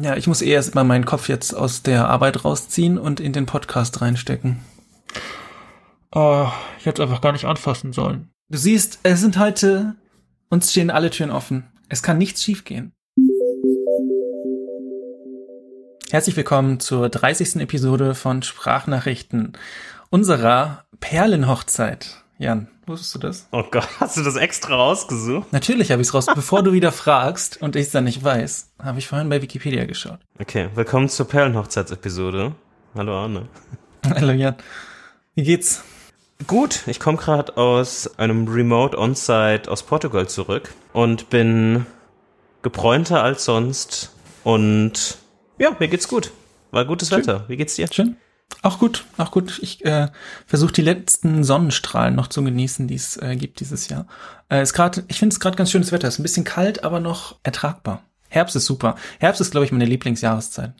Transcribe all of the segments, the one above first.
Ja, ich muss eh erst mal meinen Kopf jetzt aus der Arbeit rausziehen und in den Podcast reinstecken. Oh, ich hätte es einfach gar nicht anfassen sollen. Du siehst, es sind heute, uns stehen alle Türen offen. Es kann nichts schiefgehen. Herzlich willkommen zur 30. Episode von Sprachnachrichten unserer Perlenhochzeit. Jan, wusstest du das? Oh Gott, hast du das extra rausgesucht? Natürlich habe ich es raus. Bevor du wieder fragst und ich es dann nicht weiß, habe ich vorhin bei Wikipedia geschaut. Okay, willkommen zur Perlenhochzeitsepisode. Hallo Arne. Hallo Jan. Wie geht's? Gut, ich komme gerade aus einem Remote On-Site aus Portugal zurück und bin gebräunter als sonst und ja, mir geht's gut. War gutes Schön. Wetter. Wie geht's dir? Schön. Auch gut, auch gut. Ich äh, versuche die letzten Sonnenstrahlen noch zu genießen, die es äh, gibt dieses Jahr. Äh, ist grad, ich finde es gerade ganz schönes Wetter. Ist ein bisschen kalt, aber noch ertragbar. Herbst ist super. Herbst ist, glaube ich, meine Lieblingsjahreszeit.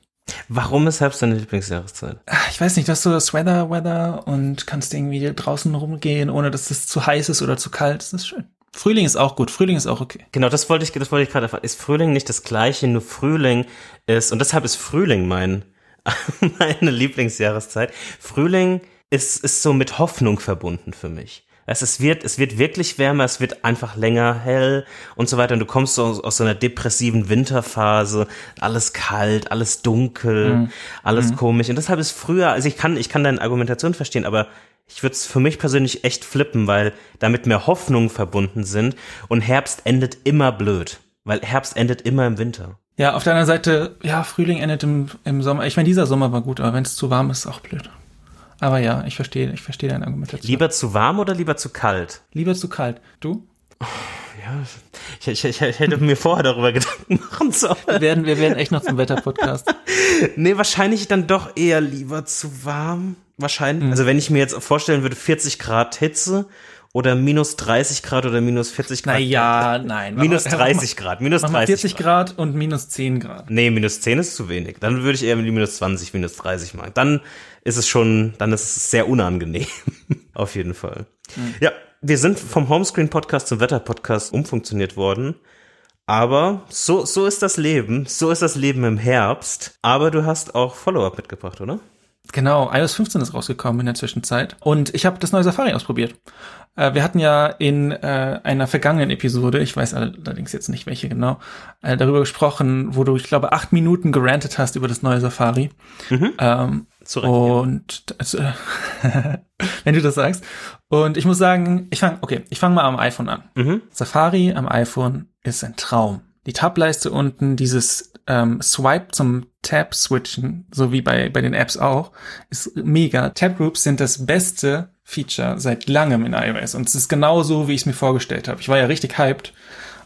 Warum ist Herbst deine Lieblingsjahreszeit? Ah, ich weiß nicht, du hast so das Weather, Weather und kannst irgendwie draußen rumgehen, ohne dass es zu heiß ist oder zu kalt. Das ist schön. Frühling ist auch gut. Frühling ist auch okay. Genau, das wollte ich, das wollte ich gerade erfahren. Ist Frühling nicht das gleiche, nur Frühling ist, und deshalb ist Frühling mein, meine Lieblingsjahreszeit. Frühling ist, ist so mit Hoffnung verbunden für mich. Also es wird, es wird wirklich wärmer, es wird einfach länger hell und so weiter. Und du kommst so aus, aus so einer depressiven Winterphase, alles kalt, alles dunkel, mhm. alles mhm. komisch. Und deshalb ist früher, also ich kann, ich kann deine Argumentation verstehen, aber ich würde es für mich persönlich echt flippen, weil damit mehr Hoffnungen verbunden sind und Herbst endet immer blöd, weil Herbst endet immer im Winter. Ja, auf der anderen Seite, ja, Frühling endet im, im Sommer. Ich meine, dieser Sommer war gut, aber wenn es zu warm ist, ist auch blöd. Aber ja, ich verstehe, ich verstehe deine Argumentation. Lieber zu warm oder lieber zu kalt? Lieber zu kalt. Du? Ja, ich, ich, ich, ich hätte mir vorher darüber Gedanken machen sollen. Wir werden, wir werden echt noch zum Wetterpodcast. nee, wahrscheinlich dann doch eher lieber zu warm. Wahrscheinlich. Mhm. Also wenn ich mir jetzt vorstellen würde, 40 Grad Hitze oder minus 30 Grad oder minus 40 Grad. Naja, nein. Minus 30 Grad, minus 30 40 Grad. Grad und minus 10 Grad. Nee, minus 10 ist zu wenig. Dann würde ich eher minus 20, minus 30 machen. Dann ist es schon, dann ist es sehr unangenehm. Auf jeden Fall. Mhm. Ja, wir sind vom Homescreen-Podcast zum Wetter-Podcast umfunktioniert worden. Aber so, so ist das Leben. So ist das Leben im Herbst. Aber du hast auch Follow-up mitgebracht, oder? Genau, iOS 15 ist rausgekommen in der Zwischenzeit und ich habe das neue Safari ausprobiert. Äh, wir hatten ja in äh, einer vergangenen Episode, ich weiß allerdings jetzt nicht welche genau, äh, darüber gesprochen, wo du, ich glaube, acht Minuten gerantet hast über das neue Safari. Mhm. Ähm, und also, wenn du das sagst. Und ich muss sagen, ich fange, okay, ich fange mal am iPhone an. Mhm. Safari am iPhone ist ein Traum. Die Tableiste unten, dieses ähm, Swipe zum Tab switchen, so wie bei, bei den Apps auch, ist mega. Tab Groups sind das beste Feature seit langem in iOS und es ist genau so, wie ich es mir vorgestellt habe. Ich war ja richtig hyped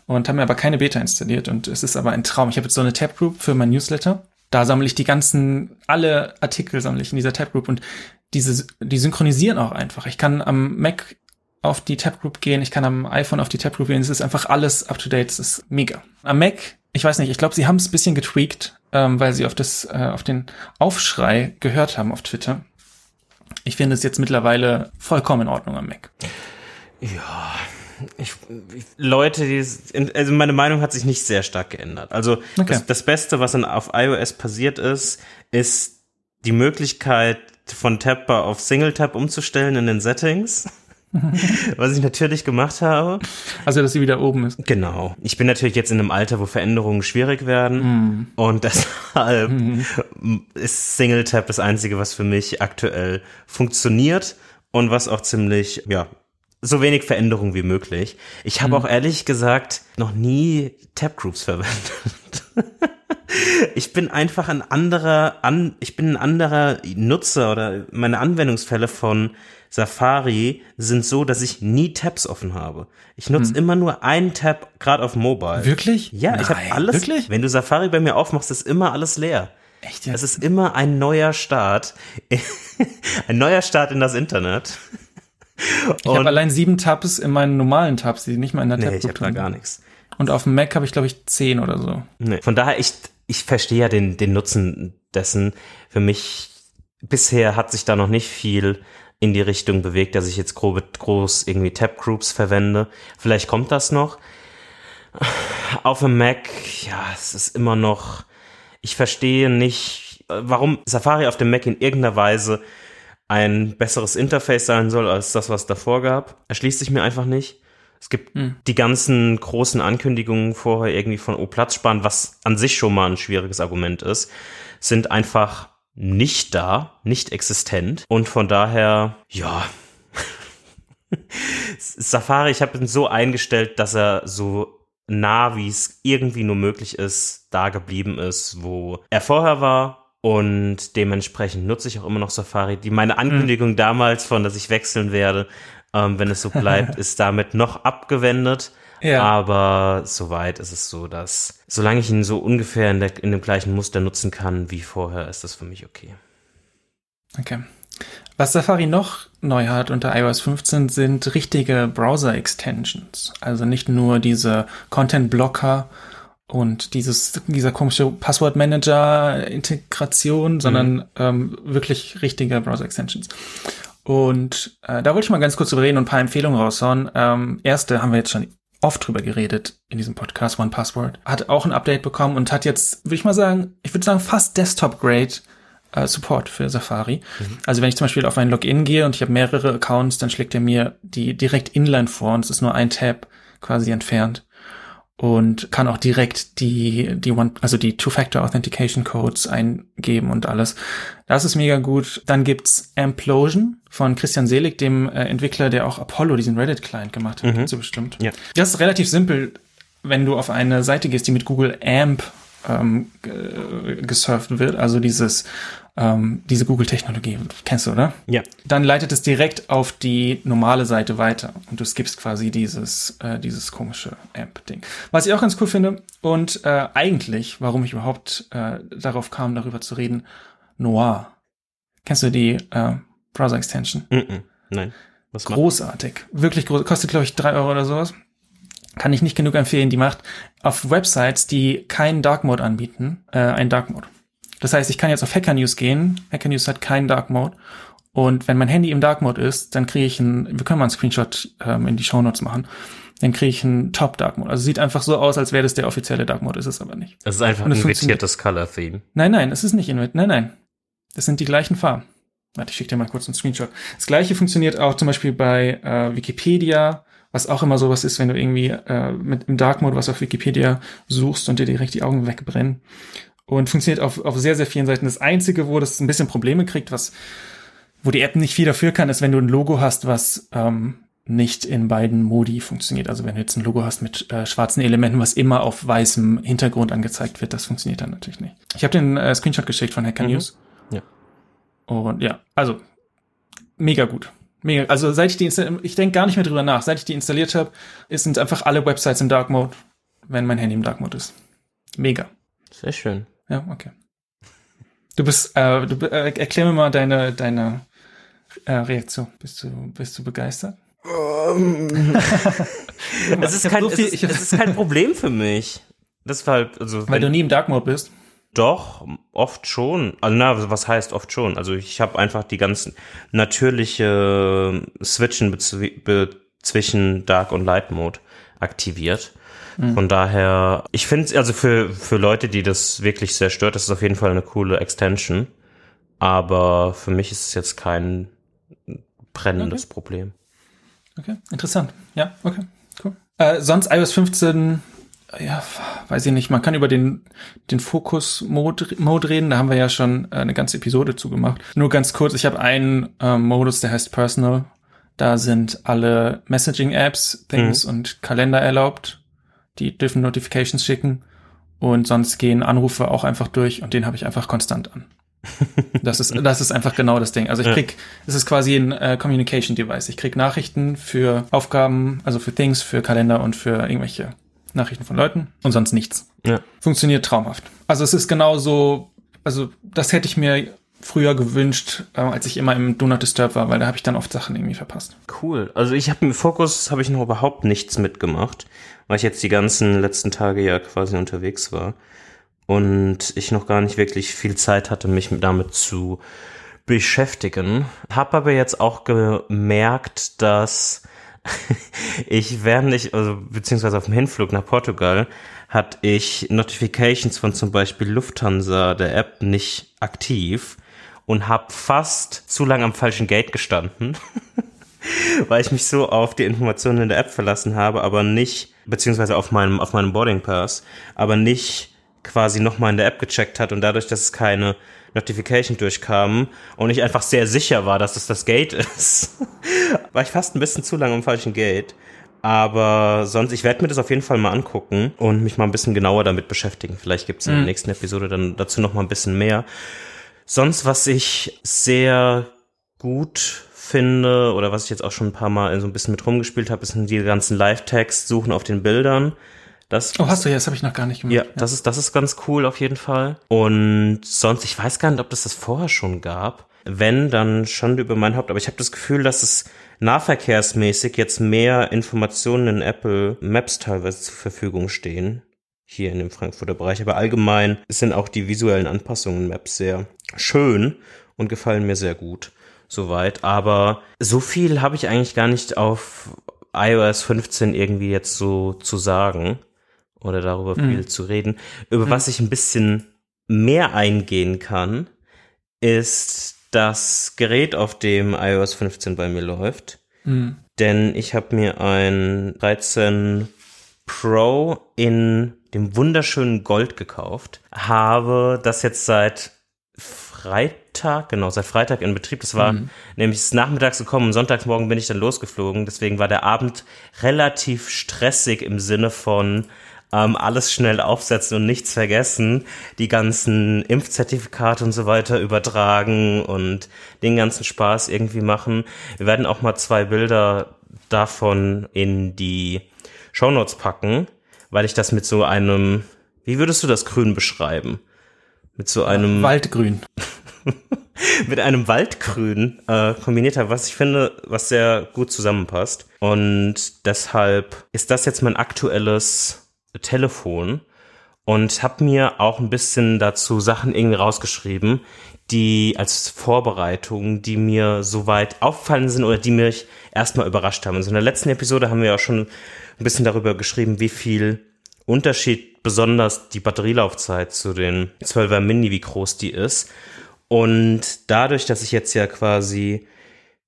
und habe mir aber keine Beta installiert und es ist aber ein Traum. Ich habe jetzt so eine Tab Group für mein Newsletter. Da sammle ich die ganzen, alle Artikel sammle ich in dieser Tab Group und diese, die synchronisieren auch einfach. Ich kann am Mac auf die Tab Group gehen, ich kann am iPhone auf die Tab Group gehen, es ist einfach alles up to date, es ist mega. Am Mac ich weiß nicht, ich glaube, sie haben es ein bisschen getweakt, ähm, weil sie auf das, äh, auf den Aufschrei gehört haben auf Twitter. Ich finde es jetzt mittlerweile vollkommen in Ordnung am Mac. Ja, ich, ich, Leute, die, also meine Meinung hat sich nicht sehr stark geändert. Also okay. das, das, Beste, was in, auf iOS passiert ist, ist die Möglichkeit von Tapbar auf Single Tap umzustellen in den Settings. Was ich natürlich gemacht habe. Also, dass sie wieder oben ist. Genau. Ich bin natürlich jetzt in einem Alter, wo Veränderungen schwierig werden. Mm. Und deshalb mm. ist Single Tap das Einzige, was für mich aktuell funktioniert und was auch ziemlich, ja, so wenig Veränderung wie möglich. Ich habe mm. auch ehrlich gesagt noch nie Tab Groups verwendet. ich bin einfach ein anderer, an, ich bin ein anderer Nutzer oder meine Anwendungsfälle von Safari sind so, dass ich nie Tabs offen habe. Ich nutze hm. immer nur einen Tab, gerade auf Mobile. Wirklich? Ja, Nein. ich habe alles. Wirklich? Wenn du Safari bei mir aufmachst, ist immer alles leer. Echt? Ja? Es ist immer ein neuer Start. ein neuer Start in das Internet. Ich habe allein sieben Tabs in meinen normalen Tabs, die nicht mal in der Tab nee, ich habe da gar nichts. Und auf dem Mac habe ich, glaube ich, zehn oder so. Nee. Von daher, ich, ich verstehe ja den, den Nutzen dessen. Für mich, bisher hat sich da noch nicht viel in die Richtung bewegt, dass ich jetzt grob, groß irgendwie Tab-Groups verwende. Vielleicht kommt das noch. Auf dem Mac, ja, es ist immer noch, ich verstehe nicht, warum Safari auf dem Mac in irgendeiner Weise ein besseres Interface sein soll als das, was davor gab. Erschließt sich mir einfach nicht. Es gibt hm. die ganzen großen Ankündigungen vorher irgendwie von O Platz sparen, was an sich schon mal ein schwieriges Argument ist, sind einfach nicht da, nicht existent. Und von daher, ja, Safari, ich habe ihn so eingestellt, dass er so nah, wie es irgendwie nur möglich ist, da geblieben ist, wo er vorher war. Und dementsprechend nutze ich auch immer noch Safari. Die meine Ankündigung mhm. damals von, dass ich wechseln werde, ähm, wenn es so bleibt, ist damit noch abgewendet. Ja. Aber soweit ist es so, dass solange ich ihn so ungefähr in, der, in dem gleichen Muster nutzen kann wie vorher, ist das für mich okay. Okay. Was Safari noch neu hat unter iOS 15 sind richtige Browser-Extensions. Also nicht nur diese Content-Blocker und dieses, dieser komische Passwort-Manager-Integration, sondern mhm. ähm, wirklich richtige Browser-Extensions. Und äh, da wollte ich mal ganz kurz drüber reden und ein paar Empfehlungen raushauen. Ähm, erste haben wir jetzt schon oft drüber geredet in diesem Podcast, One Password. Hat auch ein Update bekommen und hat jetzt, würde ich mal sagen, ich würde sagen, fast Desktop-Grade äh, Support für Safari. Mhm. Also wenn ich zum Beispiel auf ein Login gehe und ich habe mehrere Accounts, dann schlägt er mir die direkt inline vor und es ist nur ein Tab quasi entfernt und kann auch direkt die, die One, also die Two-Factor Authentication Codes eingeben und alles. Das ist mega gut. Dann gibt's Amplosion von Christian Selig, dem äh, Entwickler, der auch Apollo, diesen Reddit-Client gemacht hat, mhm. so bestimmt. Ja. Das ist relativ simpel, wenn du auf eine Seite gehst, die mit Google AMP ähm, gesurft wird, also dieses ähm, diese Google-Technologie. Kennst du, oder? Ja. Dann leitet es direkt auf die normale Seite weiter und du skippst quasi dieses, äh, dieses komische AMP-Ding. Was ich auch ganz cool finde und äh, eigentlich, warum ich überhaupt äh, darauf kam, darüber zu reden, Noir. Kennst du die äh, Browser-Extension? Mm -mm. Nein. Was Großartig. Macht? Wirklich groß. Kostet, glaube ich, drei Euro oder sowas. Kann ich nicht genug empfehlen. Die macht auf Websites, die keinen Dark Mode anbieten, äh, einen Dark Mode. Das heißt, ich kann jetzt auf Hacker News gehen. Hacker News hat keinen Dark Mode. Und wenn mein Handy im Dark Mode ist, dann kriege ich einen, wir können mal einen Screenshot ähm, in die Show Notes machen, dann kriege ich einen Top Dark Mode. Also sieht einfach so aus, als wäre das der offizielle Dark Mode, ist es aber nicht. Es ist einfach ein invertiertes Color Theme. Nein, nein, es ist nicht invertiert. Nein, nein. Das sind die gleichen Farben. Warte, ich schicke dir mal kurz einen Screenshot. Das gleiche funktioniert auch zum Beispiel bei äh, Wikipedia, was auch immer sowas ist, wenn du irgendwie äh, mit im Dark Mode was auf Wikipedia suchst und dir direkt die Augen wegbrennen und funktioniert auf, auf sehr, sehr vielen Seiten. Das Einzige, wo das ein bisschen Probleme kriegt, was, wo die App nicht viel dafür kann, ist, wenn du ein Logo hast, was ähm, nicht in beiden Modi funktioniert. Also wenn du jetzt ein Logo hast mit äh, schwarzen Elementen, was immer auf weißem Hintergrund angezeigt wird, das funktioniert dann natürlich nicht. Ich habe den äh, Screenshot geschickt von Hacker mhm. News. Ja. Und ja, also mega gut. Mega. Also seit ich die ich denke gar nicht mehr drüber nach. Seit ich die installiert habe, sind einfach alle Websites im Dark Mode, wenn mein Handy im Dark Mode ist. Mega. Sehr schön. Ja, okay. Du bist, äh, du, äh, erklär mir mal deine, deine äh, Reaktion. Bist du, bist du begeistert? es, ist kein, so viel, es, ist, es ist kein Problem für mich. Deshalb, also. Weil du nie im Dark Mode bist? Doch, oft schon. Also, na, was heißt oft schon? Also, ich habe einfach die ganzen natürliche Switchen zwischen Dark und Light Mode aktiviert. Mhm. Von daher, ich finde, also für, für Leute, die das wirklich sehr stört, das ist auf jeden Fall eine coole Extension. Aber für mich ist es jetzt kein brennendes okay. Problem. Okay, interessant. Ja, okay, cool. Äh, sonst iOS 15, ja, weiß ich nicht, man kann über den, den Fokus-Mode reden, da haben wir ja schon äh, eine ganze Episode zugemacht. Nur ganz kurz, ich habe einen äh, Modus, der heißt Personal. Da sind alle Messaging-Apps, Things mhm. und Kalender erlaubt die dürfen Notifications schicken und sonst gehen Anrufe auch einfach durch und den habe ich einfach konstant an. Das ist, das ist einfach genau das Ding. Also ich krieg, es ist quasi ein äh, Communication Device. Ich krieg Nachrichten für Aufgaben, also für Things, für Kalender und für irgendwelche Nachrichten von Leuten und sonst nichts. Ja. Funktioniert traumhaft. Also es ist genauso, also das hätte ich mir früher gewünscht, äh, als ich immer im Do Not Disturb war, weil da habe ich dann oft Sachen irgendwie verpasst. Cool. Also ich habe im Fokus habe ich noch überhaupt nichts mitgemacht, weil ich jetzt die ganzen letzten Tage ja quasi unterwegs war und ich noch gar nicht wirklich viel Zeit hatte, mich damit zu beschäftigen. Hab aber jetzt auch gemerkt, dass ich während ich, also beziehungsweise auf dem Hinflug nach Portugal, hatte ich Notifications von zum Beispiel Lufthansa, der App, nicht aktiv und habe fast zu lange am falschen Gate gestanden, weil ich mich so auf die Informationen in der App verlassen habe, aber nicht, beziehungsweise auf meinem, auf meinem Boarding Pass, aber nicht quasi nochmal in der App gecheckt hat und dadurch, dass es keine Notification durchkam und ich einfach sehr sicher war, dass es das Gate ist, war ich fast ein bisschen zu lange am falschen Gate. Aber sonst, ich werde mir das auf jeden Fall mal angucken und mich mal ein bisschen genauer damit beschäftigen. Vielleicht gibt es in der mhm. nächsten Episode dann dazu noch mal ein bisschen mehr. Sonst, was ich sehr gut finde oder was ich jetzt auch schon ein paar Mal so ein bisschen mit rumgespielt habe, sind die ganzen Live-Text suchen auf den Bildern. Das, oh, hast du ja, das habe ich noch gar nicht gemacht. Ja, ja, das ist das ist ganz cool auf jeden Fall. Und sonst, ich weiß gar nicht, ob das das vorher schon gab. Wenn, dann schon über mein Haupt. Aber ich habe das Gefühl, dass es nahverkehrsmäßig jetzt mehr Informationen in Apple Maps teilweise zur Verfügung stehen. Hier in dem Frankfurter Bereich. Aber allgemein sind auch die visuellen Anpassungen Maps sehr schön und gefallen mir sehr gut. Soweit. Aber so viel habe ich eigentlich gar nicht auf iOS 15 irgendwie jetzt so zu sagen oder darüber mhm. viel zu reden. Über mhm. was ich ein bisschen mehr eingehen kann, ist das Gerät, auf dem iOS 15 bei mir läuft. Mhm. Denn ich habe mir ein 13 Pro in dem wunderschönen Gold gekauft, habe das jetzt seit Freitag, genau, seit Freitag in Betrieb. Das war mhm. nämlich nachmittags gekommen und Sonntagsmorgen bin ich dann losgeflogen. Deswegen war der Abend relativ stressig im Sinne von, ähm, alles schnell aufsetzen und nichts vergessen, die ganzen Impfzertifikate und so weiter übertragen und den ganzen Spaß irgendwie machen. Wir werden auch mal zwei Bilder davon in die Shownotes packen, weil ich das mit so einem, wie würdest du das Grün beschreiben? Mit so einem Waldgrün. mit einem Waldgrün äh, kombiniert habe, was ich finde, was sehr gut zusammenpasst. Und deshalb ist das jetzt mein aktuelles Telefon und habe mir auch ein bisschen dazu Sachen irgendwie rausgeschrieben, die als Vorbereitung, die mir soweit auffallen sind oder die mich erstmal überrascht haben. Also in der letzten Episode haben wir ja schon ein bisschen darüber geschrieben, wie viel Unterschied besonders die Batterielaufzeit zu den 12er Mini, wie groß die ist. Und dadurch, dass ich jetzt ja quasi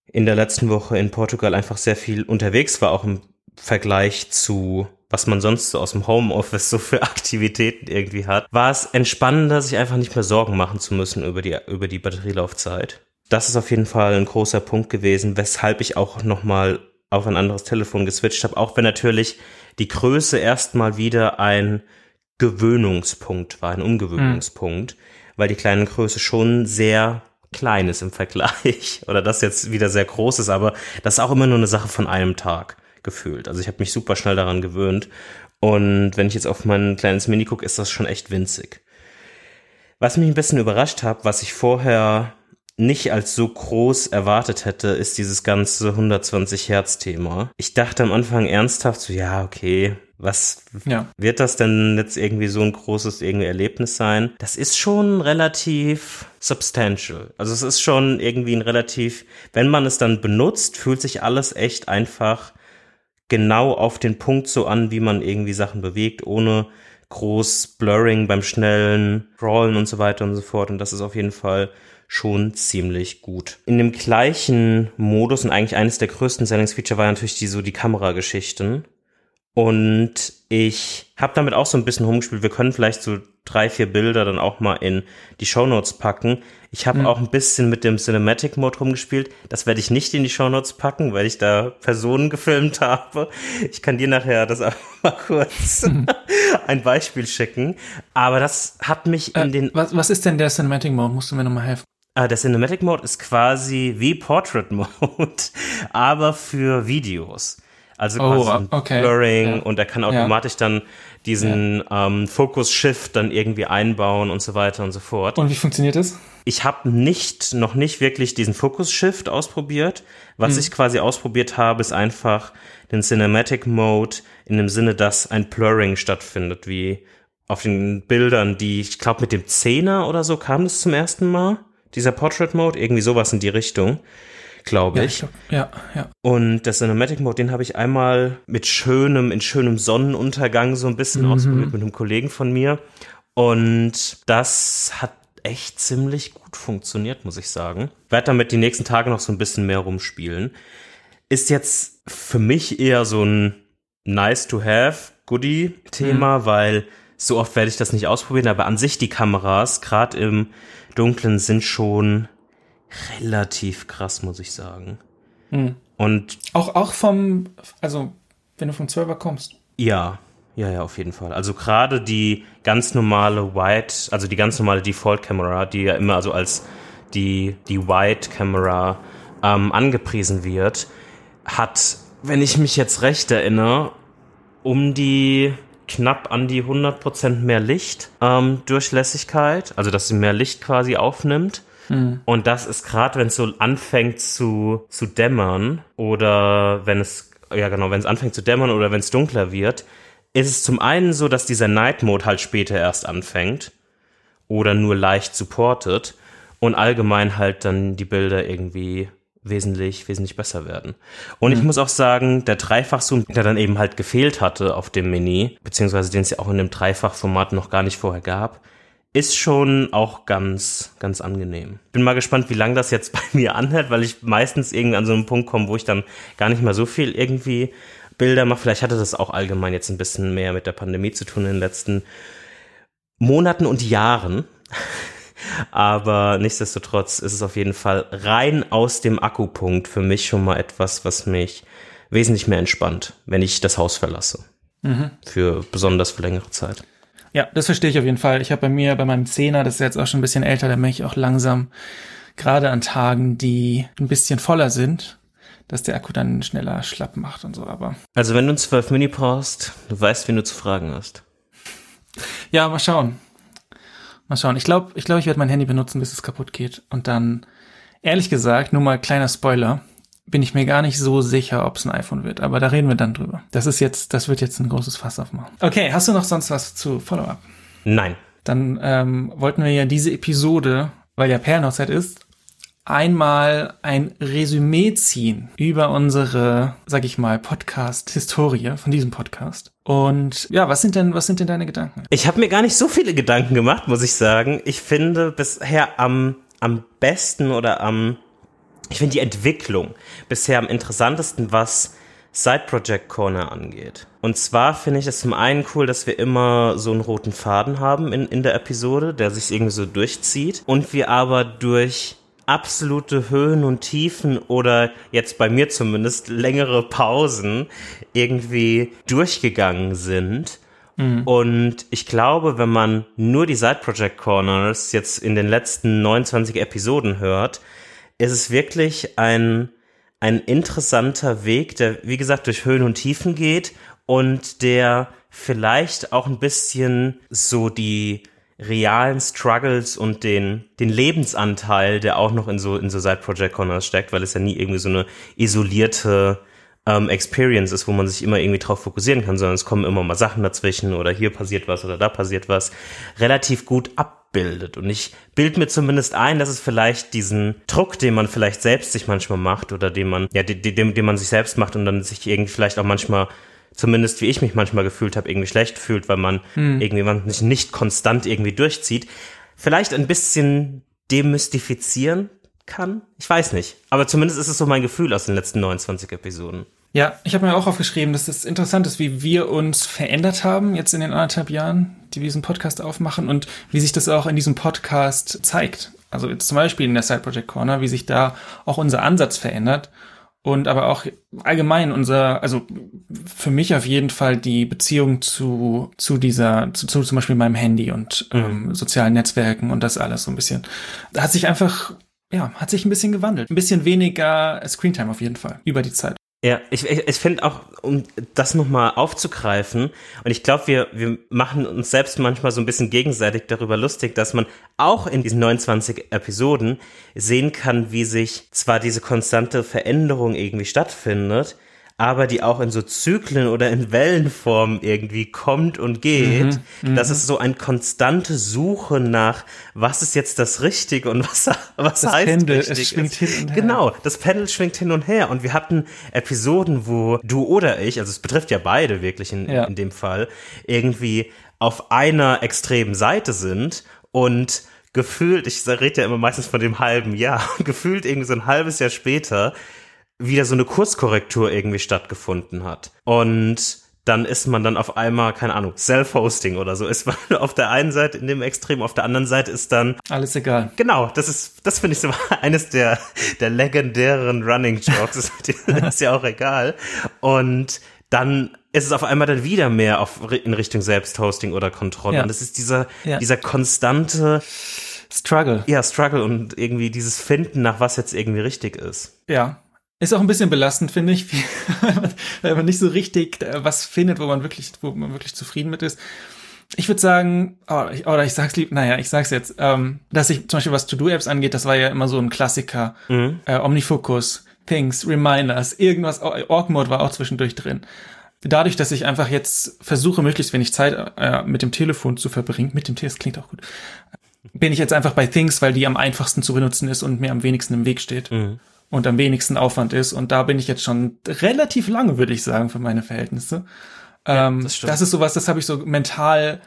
in der letzten Woche in Portugal einfach sehr viel unterwegs war, auch im Vergleich zu was man sonst so aus dem Homeoffice so für Aktivitäten irgendwie hat, war es entspannender, sich einfach nicht mehr Sorgen machen zu müssen über die, über die Batterielaufzeit. Das ist auf jeden Fall ein großer Punkt gewesen, weshalb ich auch nochmal auf ein anderes Telefon geswitcht habe, auch wenn natürlich die Größe erstmal wieder ein Gewöhnungspunkt war, ein Umgewöhnungspunkt, mhm. weil die kleine Größe schon sehr klein ist im Vergleich oder das jetzt wieder sehr groß ist, aber das ist auch immer nur eine Sache von einem Tag gefühlt. Also ich habe mich super schnell daran gewöhnt. Und wenn ich jetzt auf mein kleines Mini gucke, ist das schon echt winzig. Was mich ein bisschen überrascht hat, was ich vorher nicht als so groß erwartet hätte, ist dieses ganze 120 Hertz Thema. Ich dachte am Anfang ernsthaft so, ja, okay, was ja. wird das denn jetzt irgendwie so ein großes irgendwie Erlebnis sein? Das ist schon relativ substantial. Also es ist schon irgendwie ein relativ, wenn man es dann benutzt, fühlt sich alles echt einfach genau auf den Punkt so an, wie man irgendwie Sachen bewegt, ohne groß Blurring beim schnellen Scrollen und so weiter und so fort. Und das ist auf jeden Fall schon ziemlich gut. In dem gleichen Modus und eigentlich eines der größten Sellingsfeature war natürlich die so die Kamerageschichten. Und ich habe damit auch so ein bisschen rumgespielt. Wir können vielleicht so drei, vier Bilder dann auch mal in die Show Notes packen. Ich habe mhm. auch ein bisschen mit dem Cinematic Mode rumgespielt. Das werde ich nicht in die Show Notes packen, weil ich da Personen gefilmt habe. Ich kann dir nachher das einfach mal kurz ein Beispiel schicken. Aber das hat mich in äh, den. Was, was ist denn der Cinematic Mode? Musst du mir nochmal helfen? Ah, der Cinematic Mode ist quasi wie Portrait Mode, aber für Videos. Also oh, quasi okay. Blurring ja. und er kann automatisch ja. dann diesen ja. ähm, Focus Shift dann irgendwie einbauen und so weiter und so fort. Und wie funktioniert das? Ich habe nicht noch nicht wirklich diesen Focus Shift ausprobiert. Was hm. ich quasi ausprobiert habe, ist einfach den Cinematic Mode in dem Sinne, dass ein Blurring stattfindet, wie auf den Bildern, die ich glaube mit dem Zehner oder so kam das zum ersten Mal. Dieser Portrait Mode, irgendwie sowas in die Richtung glaube Ja, ich. ich glaub, ja, ja. Und der Cinematic Mode, den habe ich einmal mit schönem, in schönem Sonnenuntergang so ein bisschen ausprobiert mit einem Kollegen von mir. Und das hat echt ziemlich gut funktioniert, muss ich sagen. Werde damit die nächsten Tage noch so ein bisschen mehr rumspielen. Ist jetzt für mich eher so ein nice to have Goodie-Thema, weil so oft werde ich das nicht ausprobieren, aber an sich die Kameras, gerade im Dunklen, sind schon relativ krass, muss ich sagen. Und Auch, auch vom, also, wenn du vom 12er kommst. ja, ja, ja, auf jeden Fall. Also gerade die ganz normale Wide, also die ganz normale Default-Kamera, die ja immer also als die, die Wide-Kamera ähm, angepriesen wird, hat, wenn ich mich jetzt recht erinnere, um die knapp an die 100% mehr Licht ähm, Durchlässigkeit, also dass sie mehr Licht quasi aufnimmt. Und das ist gerade, wenn es so anfängt zu, zu dämmern oder wenn es, ja genau, wenn es anfängt zu dämmern oder wenn es dunkler wird, ist es zum einen so, dass dieser Night Mode halt später erst anfängt oder nur leicht supportet und allgemein halt dann die Bilder irgendwie wesentlich, wesentlich besser werden. Und ich muss auch sagen, der Dreifachzoom, der dann eben halt gefehlt hatte auf dem Mini, beziehungsweise den es ja auch in dem Dreifachformat noch gar nicht vorher gab, ist schon auch ganz, ganz angenehm. Bin mal gespannt, wie lange das jetzt bei mir anhält, weil ich meistens irgendwie an so einen Punkt komme, wo ich dann gar nicht mehr so viel irgendwie Bilder mache. Vielleicht hatte das auch allgemein jetzt ein bisschen mehr mit der Pandemie zu tun in den letzten Monaten und Jahren. Aber nichtsdestotrotz ist es auf jeden Fall rein aus dem Akkupunkt für mich schon mal etwas, was mich wesentlich mehr entspannt, wenn ich das Haus verlasse. Für besonders für längere Zeit. Ja, das verstehe ich auf jeden Fall. Ich habe bei mir, bei meinem Zehner, das ist jetzt auch schon ein bisschen älter, da merke ich auch langsam, gerade an Tagen, die ein bisschen voller sind, dass der Akku dann schneller schlapp macht und so. Aber Also wenn du ein 12 Mini brauchst, du weißt, wen du zu fragen hast. ja, mal schauen. Mal schauen. Ich glaube, ich, glaub, ich werde mein Handy benutzen, bis es kaputt geht. Und dann, ehrlich gesagt, nur mal kleiner Spoiler, bin ich mir gar nicht so sicher, ob es ein iPhone wird. Aber da reden wir dann drüber. Das ist jetzt, das wird jetzt ein großes Fass aufmachen. Okay, hast du noch sonst was zu Follow-up? Nein. Dann ähm, wollten wir ja diese Episode, weil ja Perlenhochzeit ist, einmal ein Resümee ziehen über unsere, sag ich mal, Podcast-Historie von diesem Podcast. Und ja, was sind denn, was sind denn deine Gedanken? Ich habe mir gar nicht so viele Gedanken gemacht, muss ich sagen. Ich finde bisher am, am besten oder am, ich finde die Entwicklung bisher am interessantesten, was Side Project Corner angeht. Und zwar finde ich es zum einen cool, dass wir immer so einen roten Faden haben in, in der Episode, der sich irgendwie so durchzieht. Und wir aber durch absolute Höhen und Tiefen oder jetzt bei mir zumindest längere Pausen irgendwie durchgegangen sind. Und ich glaube, wenn man nur die Side Project Corners jetzt in den letzten 29 Episoden hört, ist es wirklich ein, ein interessanter Weg, der, wie gesagt, durch Höhen und Tiefen geht und der vielleicht auch ein bisschen so die realen Struggles und den, den Lebensanteil, der auch noch in so, in so Side Project Corners steckt, weil es ja nie irgendwie so eine isolierte ähm, Experience ist, wo man sich immer irgendwie drauf fokussieren kann, sondern es kommen immer mal Sachen dazwischen oder hier passiert was oder da passiert was, relativ gut abbildet. Und ich bild mir zumindest ein, dass es vielleicht diesen Druck, den man vielleicht selbst sich manchmal macht oder den man, ja, den, den, den man sich selbst macht und dann sich irgendwie vielleicht auch manchmal zumindest wie ich mich manchmal gefühlt habe, irgendwie schlecht fühlt, weil man irgendwie man sich nicht konstant irgendwie durchzieht, vielleicht ein bisschen demystifizieren kann. Ich weiß nicht. Aber zumindest ist es so mein Gefühl aus den letzten 29 Episoden. Ja, ich habe mir auch aufgeschrieben, dass es interessant ist, wie wir uns verändert haben jetzt in den anderthalb Jahren, die wir diesen Podcast aufmachen und wie sich das auch in diesem Podcast zeigt. Also jetzt zum Beispiel in der Side Project Corner, wie sich da auch unser Ansatz verändert und aber auch allgemein unser, also für mich auf jeden Fall die Beziehung zu zu dieser, zu, zu zum Beispiel meinem Handy und ähm, sozialen Netzwerken und das alles so ein bisschen. Da hat sich einfach ja, hat sich ein bisschen gewandelt. Ein bisschen weniger Screentime auf jeden Fall über die Zeit. Ja, ich, ich, ich finde auch, um das nochmal aufzugreifen, und ich glaube, wir, wir machen uns selbst manchmal so ein bisschen gegenseitig darüber lustig, dass man auch in diesen 29 Episoden sehen kann, wie sich zwar diese konstante Veränderung irgendwie stattfindet, aber die auch in so Zyklen oder in Wellenform irgendwie kommt und geht. Mhm, das ist so ein konstante Suche nach, was ist jetzt das Richtige und was, was das heißt Pendel, richtig. Es schwingt hin und her. Genau, das Pendel schwingt hin und her. Und wir hatten Episoden, wo du oder ich, also es betrifft ja beide wirklich in, ja. in dem Fall, irgendwie auf einer extremen Seite sind und gefühlt, ich rede ja immer meistens von dem halben Jahr, gefühlt irgendwie so ein halbes Jahr später wieder so eine Kurskorrektur irgendwie stattgefunden hat. Und dann ist man dann auf einmal, keine Ahnung, Self-Hosting oder so, ist man auf der einen Seite in dem Extrem, auf der anderen Seite ist dann. Alles egal. Genau, das ist, das finde ich so eines der, der legendären Running Jokes, ist, ist ja auch egal. Und dann ist es auf einmal dann wieder mehr auf, in Richtung Selbsthosting oder Kontrolle. Ja. Und es ist dieser, ja. dieser konstante Struggle. Ja, Struggle und irgendwie dieses Finden, nach was jetzt irgendwie richtig ist. Ja. Ist auch ein bisschen belastend, finde ich, weil man nicht so richtig äh, was findet, wo man wirklich, wo man wirklich zufrieden mit ist. Ich würde sagen, oh, ich, oder ich sag's lieb, naja, ich sag's jetzt, ähm, dass ich zum Beispiel was To-Do-Apps angeht, das war ja immer so ein Klassiker. Mhm. Äh, Omnifocus, Things, Reminders, irgendwas, Org-Mode war auch zwischendurch drin. Dadurch, dass ich einfach jetzt versuche, möglichst wenig Zeit äh, mit dem Telefon zu verbringen, mit dem T, das klingt auch gut, bin ich jetzt einfach bei Things, weil die am einfachsten zu benutzen ist und mir am wenigsten im Weg steht. Mhm. Und am wenigsten Aufwand ist. Und da bin ich jetzt schon relativ lange, würde ich sagen, für meine Verhältnisse. Ja, ähm, das, das, ist sowas, das habe ich so mental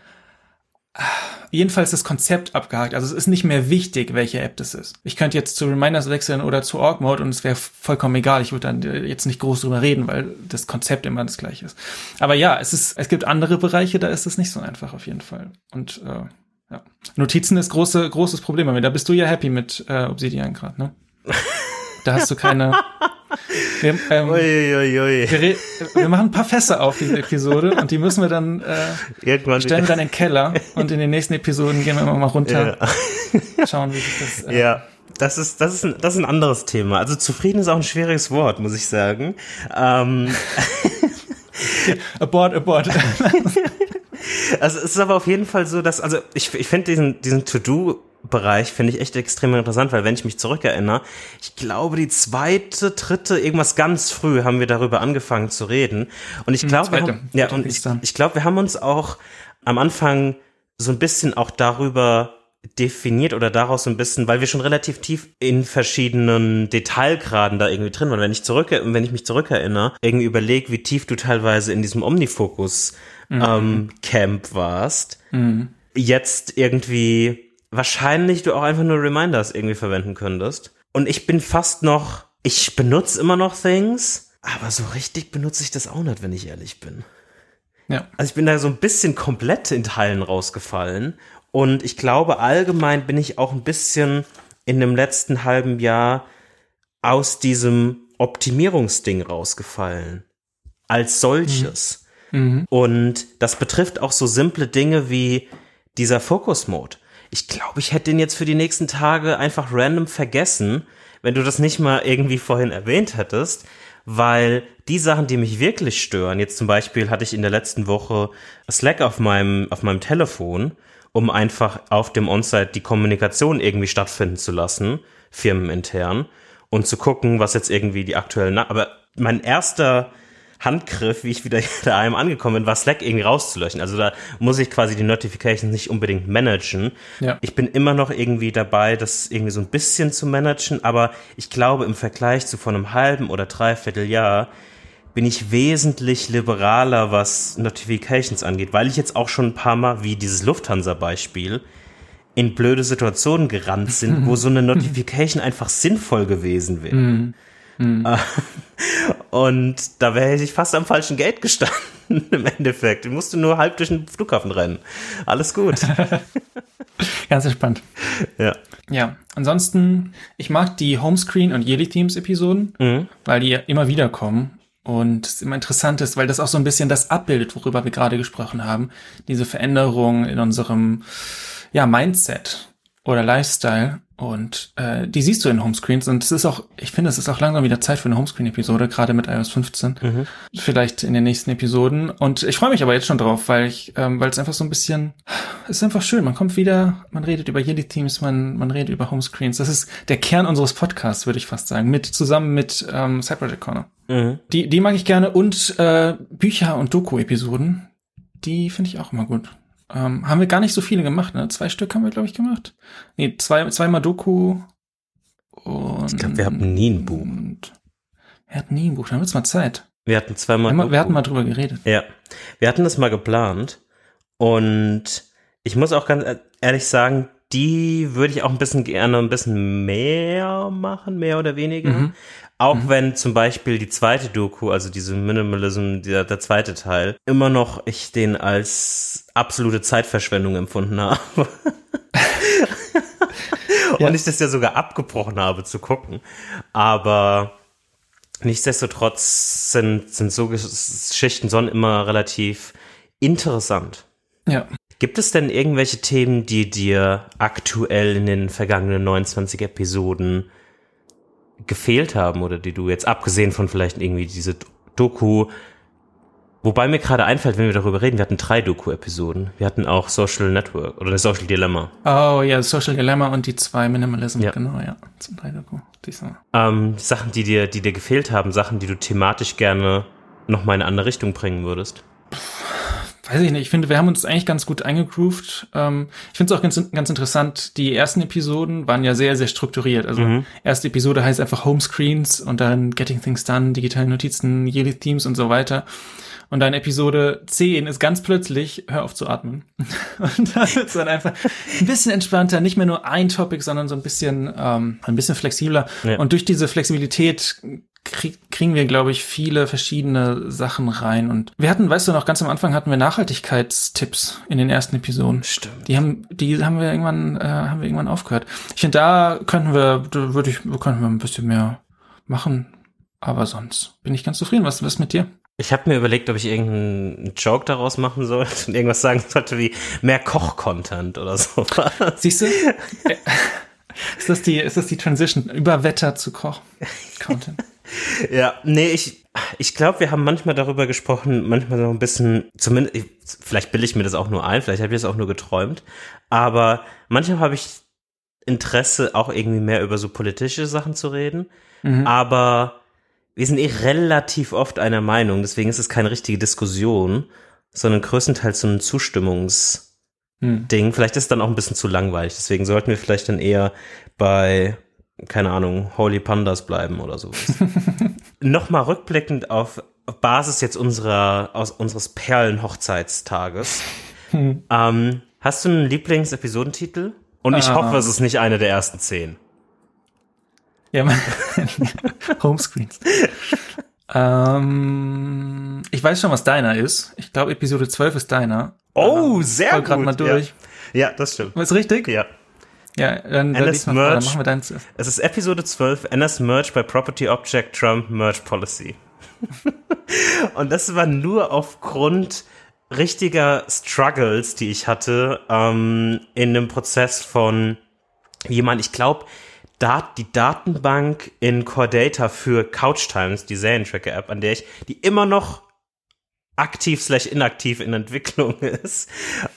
jedenfalls das Konzept abgehakt. Also es ist nicht mehr wichtig, welche App das ist. Ich könnte jetzt zu Reminders wechseln oder zu Org Mode und es wäre vollkommen egal. Ich würde dann äh, jetzt nicht groß drüber reden, weil das Konzept immer das gleiche ist. Aber ja, es ist, es gibt andere Bereiche, da ist es nicht so einfach auf jeden Fall. Und äh, ja. Notizen ist große, großes Problem. Aber da bist du ja happy mit äh, Obsidian gerade, ne? Da hast du keine. Wir, ähm, ui, ui, ui. Wir, wir, machen ein paar Fässer auf diese Episode und die müssen wir dann äh, Irgendwann stellen wir dann in den Keller und in den nächsten Episoden gehen wir immer mal runter, ja. schauen, wie sich das. Äh, ja. Das ist, das, ist ein, das ist ein anderes Thema. Also zufrieden ist auch ein schwieriges Wort, muss ich sagen. Ähm. abort, abort. also es ist aber auf jeden Fall so, dass, also ich, ich finde diesen, diesen To-Do Bereich finde ich echt extrem interessant, weil wenn ich mich zurückerinnere, ich glaube, die zweite, dritte, irgendwas ganz früh haben wir darüber angefangen zu reden. Und ich hm, glaube, ja, und ich, ich glaube, wir haben uns auch am Anfang so ein bisschen auch darüber definiert oder daraus so ein bisschen, weil wir schon relativ tief in verschiedenen Detailgraden da irgendwie drin waren. Wenn ich zurück, wenn ich mich zurückerinnere, irgendwie überlege, wie tief du teilweise in diesem Omnifocus mhm. ähm, Camp warst, mhm. jetzt irgendwie wahrscheinlich du auch einfach nur Reminders irgendwie verwenden könntest. Und ich bin fast noch, ich benutze immer noch Things, aber so richtig benutze ich das auch nicht, wenn ich ehrlich bin. Ja. Also ich bin da so ein bisschen komplett in Teilen rausgefallen. Und ich glaube, allgemein bin ich auch ein bisschen in dem letzten halben Jahr aus diesem Optimierungsding rausgefallen. Als solches. Mhm. Mhm. Und das betrifft auch so simple Dinge wie dieser Focus-Mode ich glaube, ich hätte den jetzt für die nächsten Tage einfach random vergessen, wenn du das nicht mal irgendwie vorhin erwähnt hättest, weil die Sachen, die mich wirklich stören, jetzt zum Beispiel hatte ich in der letzten Woche Slack auf meinem, auf meinem Telefon, um einfach auf dem Onsite die Kommunikation irgendwie stattfinden zu lassen, firmenintern, und zu gucken, was jetzt irgendwie die aktuellen, aber mein erster Handgriff, wie ich wieder daheim angekommen bin, war Slack irgendwie rauszulöschen. Also da muss ich quasi die Notifications nicht unbedingt managen. Ja. Ich bin immer noch irgendwie dabei, das irgendwie so ein bisschen zu managen, aber ich glaube im Vergleich zu vor einem halben oder dreiviertel Jahr bin ich wesentlich liberaler, was Notifications angeht, weil ich jetzt auch schon ein paar Mal, wie dieses Lufthansa-Beispiel, in blöde Situationen gerannt sind, wo so eine Notification einfach sinnvoll gewesen wäre. Mhm. Und da wäre ich fast am falschen Gate gestanden im Endeffekt. Ich musste nur halb durch den Flughafen rennen. Alles gut. Ganz entspannt. Ja. Ja, ansonsten, ich mag die Homescreen und Yearly Themes Episoden, mhm. weil die ja immer wieder kommen. Und es immer interessant ist, weil das auch so ein bisschen das abbildet, worüber wir gerade gesprochen haben. Diese Veränderung in unserem ja, Mindset oder Lifestyle und äh, die siehst du in Homescreens und es ist auch, ich finde, es ist auch langsam wieder Zeit für eine Homescreen-Episode, gerade mit iOS 15. Mhm. Vielleicht in den nächsten Episoden. Und ich freue mich aber jetzt schon drauf, weil ich, ähm, weil es einfach so ein bisschen, es ist einfach schön. Man kommt wieder, man redet über Yeti-Teams, man, man redet über Homescreens. Das ist der Kern unseres Podcasts, würde ich fast sagen, mit zusammen mit ähm, Side Project Corner. Mhm. Die, die mag ich gerne und äh, Bücher und Doku-Episoden, die finde ich auch immer gut. Ähm, haben wir gar nicht so viele gemacht, ne? Zwei Stück haben wir, glaube ich, gemacht. Nee, zwei, zweimal Doku und. Ich glaube, wir hatten nie ein Buch. Wir hatten nie ein Buch, dann wird's mal Zeit. Wir hatten zweimal. Wir, wir hatten mal drüber geredet. Ja. Wir hatten das mal geplant. Und ich muss auch ganz ehrlich sagen, die würde ich auch ein bisschen gerne ein bisschen mehr machen, mehr oder weniger. Mhm. Auch mhm. wenn zum Beispiel die zweite Doku, also diese Minimalism, der, der zweite Teil, immer noch ich den als absolute Zeitverschwendung empfunden habe. ja. Und ich das ja sogar abgebrochen habe zu gucken. Aber nichtsdestotrotz sind, sind so Geschichten schon immer relativ interessant. Ja. Gibt es denn irgendwelche Themen, die dir aktuell in den vergangenen 29 Episoden gefehlt haben oder die du jetzt abgesehen von vielleicht irgendwie diese Doku, wobei mir gerade einfällt, wenn wir darüber reden, wir hatten drei Doku-Episoden. Wir hatten auch Social Network oder Social Dilemma. Oh ja, Social Dilemma und die zwei Minimalism, ja. genau, ja. Zum drei Doku. Ähm, Sachen, die dir, die dir gefehlt haben, Sachen, die du thematisch gerne noch mal in eine andere Richtung bringen würdest weiß ich nicht, ich finde, wir haben uns eigentlich ganz gut eingegroovt. Ähm, ich finde es auch ganz, ganz interessant, die ersten Episoden waren ja sehr, sehr strukturiert. Also mhm. erste Episode heißt einfach Homescreens und dann Getting Things Done, digitale Notizen, Yearly Themes und so weiter. Und dann Episode 10 ist ganz plötzlich, hör auf zu atmen. Und da wird es dann einfach ein bisschen entspannter, nicht mehr nur ein Topic, sondern so ein bisschen, ähm, ein bisschen flexibler. Ja. Und durch diese Flexibilität krieg, kriegen wir, glaube ich, viele verschiedene Sachen rein. Und wir hatten, weißt du noch, ganz am Anfang hatten wir Nachhaltigkeitstipps in den ersten Episoden. Stimmt. Die haben, die haben wir irgendwann, äh, haben wir irgendwann aufgehört. Ich finde, da könnten wir, da würde ich, könnten wir ein bisschen mehr machen. Aber sonst bin ich ganz zufrieden. Was, was mit dir? Ich habe mir überlegt, ob ich irgendeinen Joke daraus machen sollte und irgendwas sagen sollte wie mehr Koch-Content oder so. Siehst du? ist das die, ist das die Transition über Wetter zu Koch-Content? Ja, nee, ich, ich glaube, wir haben manchmal darüber gesprochen, manchmal so ein bisschen, zumindest, vielleicht bilde ich mir das auch nur ein, vielleicht habe ich das auch nur geträumt, aber manchmal habe ich Interesse, auch irgendwie mehr über so politische Sachen zu reden, mhm. aber wir sind eh relativ oft einer Meinung, deswegen ist es keine richtige Diskussion, sondern größtenteils so ein Zustimmungs- Ding. Vielleicht ist es dann auch ein bisschen zu langweilig. Deswegen sollten wir vielleicht dann eher bei keine Ahnung, Holy Pandas bleiben oder so. Nochmal rückblickend auf Basis jetzt unserer, aus unseres Perlenhochzeitstages. Hm. Ähm, hast du einen Lieblingsepisodentitel? Und ich uh, hoffe, es ist nicht eine der ersten zehn. Ja, mein Homescreens. ähm, ich weiß schon, was deiner ist. Ich glaube, Episode 12 ist deiner. Oh, sehr gut. gerade mal durch. Ja. ja, das stimmt. Ist richtig? Ja. Ja, dann, dann, NS Merge, dann machen wir deins. Es ist Episode 12, NS Merge bei Property Object Trump Merge Policy. und das war nur aufgrund richtiger Struggles, die ich hatte, ähm, in dem Prozess von jemand, ich glaube, Dat, die Datenbank in Core Data für Couch Times, die Serientracker-App, an der ich, die immer noch aktiv slash inaktiv in Entwicklung ist,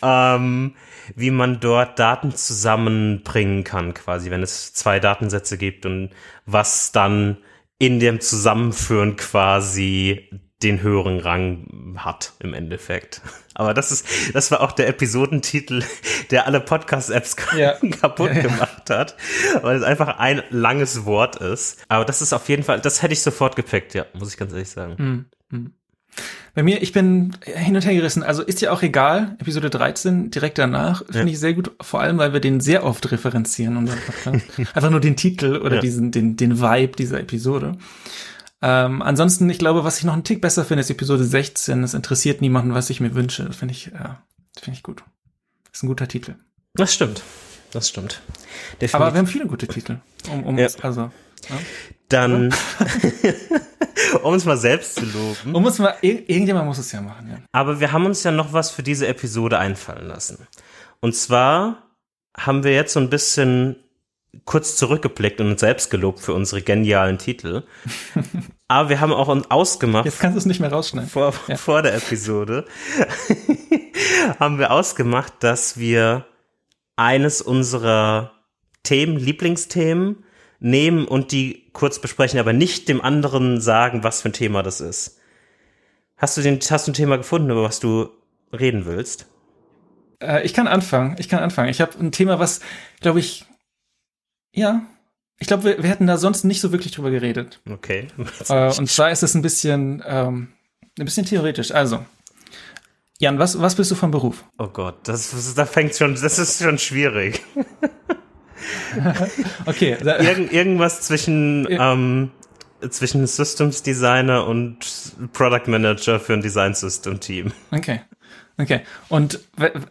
ähm, wie man dort Daten zusammenbringen kann, quasi, wenn es zwei Datensätze gibt und was dann in dem Zusammenführen quasi den höheren Rang hat im Endeffekt. Aber das ist, das war auch der Episodentitel, der alle Podcast-Apps ja. kaputt ja, ja. gemacht hat, weil es einfach ein langes Wort ist. Aber das ist auf jeden Fall, das hätte ich sofort gepickt, ja, muss ich ganz ehrlich sagen. Mhm. Bei mir, ich bin hin und her gerissen. Also ist ja auch egal. Episode 13 direkt danach ja. finde ich sehr gut, vor allem weil wir den sehr oft referenzieren und einfach nur den Titel oder ja. diesen den den Vibe dieser Episode. Ähm, ansonsten, ich glaube, was ich noch einen Tick besser finde, ist Episode 16. Es interessiert niemanden, was ich mir wünsche. Das finde ich, ja, finde ich gut. Das ist ein guter Titel. Das stimmt. Das stimmt. Definitiv. Aber wir haben viele gute Titel. Um, um ja. also. Ja. Dann, um uns mal selbst zu loben. Um uns mal, irgendjemand muss es ja machen, ja. Aber wir haben uns ja noch was für diese Episode einfallen lassen. Und zwar haben wir jetzt so ein bisschen kurz zurückgeblickt und uns selbst gelobt für unsere genialen Titel. Aber wir haben auch uns ausgemacht. Jetzt kannst du es nicht mehr rausschneiden. Vor, ja. vor der Episode haben wir ausgemacht, dass wir eines unserer Themen, Lieblingsthemen, nehmen und die kurz besprechen, aber nicht dem anderen sagen, was für ein Thema das ist. Hast du, den, hast du ein Thema gefunden, über was du reden willst? Äh, ich kann anfangen. Ich kann anfangen. Ich habe ein Thema, was, glaube ich, ja, ich glaube, wir, wir hätten da sonst nicht so wirklich drüber geredet. Okay. Äh, und zwar ist es ein bisschen, ähm, ein bisschen theoretisch. Also, Jan, was, was bist du vom Beruf? Oh Gott, das, da fängt schon, das ist schon schwierig. okay. Irgend, irgendwas zwischen, ähm, zwischen Systems Designer und Product Manager für ein Design System Team. Okay. Okay. Und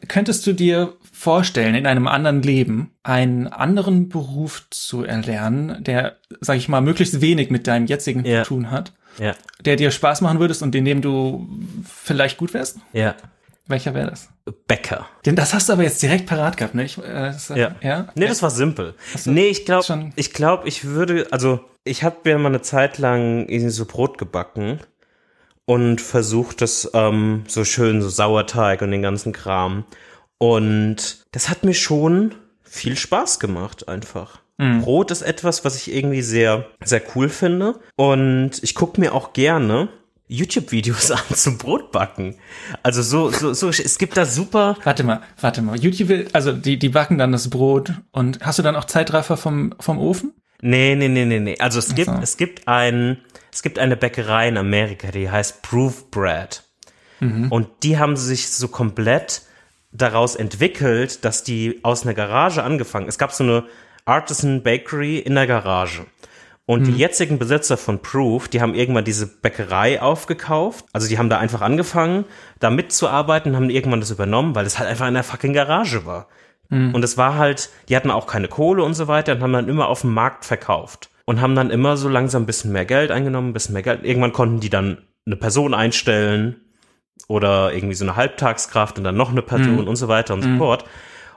könntest du dir vorstellen, in einem anderen Leben einen anderen Beruf zu erlernen, der, sag ich mal, möglichst wenig mit deinem jetzigen ja. zu tun hat? Ja. Der dir Spaß machen würdest und in dem du vielleicht gut wärst? Ja. Welcher wäre das? Bäcker. Denn das hast du aber jetzt direkt parat gehabt, ne? Ich, äh, das, ja. ja. Nee, das war simpel. Nee, ich glaube, ich glaube, ich würde, also ich habe mir mal eine Zeit lang irgendwie so Brot gebacken und versucht das ähm, so schön, so Sauerteig und den ganzen Kram. Und das hat mir schon viel Spaß gemacht, einfach. Mhm. Brot ist etwas, was ich irgendwie sehr, sehr cool finde. Und ich gucke mir auch gerne YouTube-Videos an zum Brotbacken. Also so, so, so, es gibt da super. Warte mal, warte mal. YouTube, also die, die backen dann das Brot und hast du dann auch Zeitraffer vom, vom Ofen? Nee, nee, nee, nee, nee. Also es gibt, es gibt ein, es gibt eine Bäckerei in Amerika, die heißt Proof Bread. Mhm. Und die haben sich so komplett daraus entwickelt, dass die aus einer Garage angefangen. Es gab so eine Artisan Bakery in der Garage. Und mhm. die jetzigen Besitzer von Proof, die haben irgendwann diese Bäckerei aufgekauft. Also die haben da einfach angefangen, da mitzuarbeiten, haben irgendwann das übernommen, weil es halt einfach in der fucking Garage war. Mhm. Und es war halt, die hatten auch keine Kohle und so weiter und haben dann immer auf dem Markt verkauft. Und haben dann immer so langsam ein bisschen mehr Geld eingenommen, ein bisschen mehr Geld. Irgendwann konnten die dann eine Person einstellen oder irgendwie so eine Halbtagskraft und dann noch eine Person mhm. und so weiter und so mhm. fort.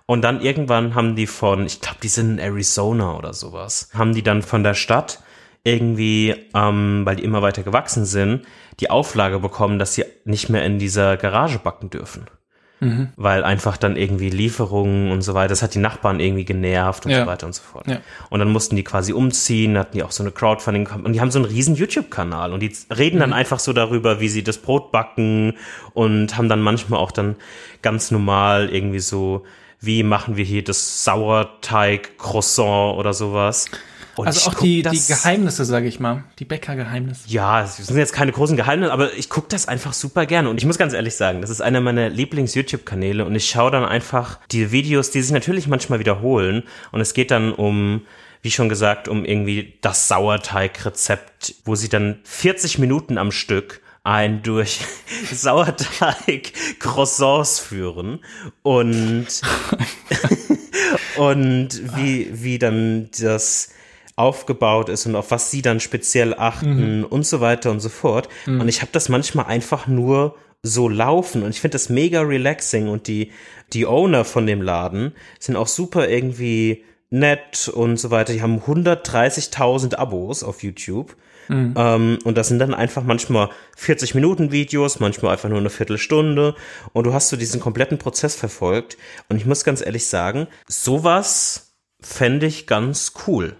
Und dann irgendwann haben die von, ich glaube, die sind in Arizona oder sowas, haben die dann von der Stadt irgendwie, ähm, weil die immer weiter gewachsen sind, die Auflage bekommen, dass sie nicht mehr in dieser Garage backen dürfen. Mhm. Weil einfach dann irgendwie Lieferungen und so weiter, das hat die Nachbarn irgendwie genervt und ja. so weiter und so fort. Ja. Und dann mussten die quasi umziehen, hatten die auch so eine Crowdfunding und die haben so einen riesen YouTube-Kanal und die reden dann mhm. einfach so darüber, wie sie das Brot backen und haben dann manchmal auch dann ganz normal irgendwie so wie machen wir hier das Sauerteig-Croissant oder sowas. Und also auch die, die Geheimnisse, sage ich mal, die Bäckergeheimnisse. Ja, es sind jetzt keine großen Geheimnisse, aber ich gucke das einfach super gerne. Und ich muss ganz ehrlich sagen, das ist einer meiner Lieblings-YouTube-Kanäle und ich schaue dann einfach die Videos, die sich natürlich manchmal wiederholen. Und es geht dann um wie schon gesagt, um irgendwie das Sauerteig-Rezept, wo sie dann 40 Minuten am Stück ein durch Sauerteig Croissants führen und und wie wie dann das aufgebaut ist und auf was sie dann speziell achten mhm. und so weiter und so fort. Mhm. Und ich habe das manchmal einfach nur so laufen und ich finde das mega relaxing und die die Owner von dem Laden sind auch super irgendwie nett und so weiter. Die haben 130.000 Abos auf YouTube Mhm. Ähm, und das sind dann einfach manchmal 40 Minuten Videos, manchmal einfach nur eine Viertelstunde. Und du hast so diesen kompletten Prozess verfolgt. Und ich muss ganz ehrlich sagen, sowas fände ich ganz cool.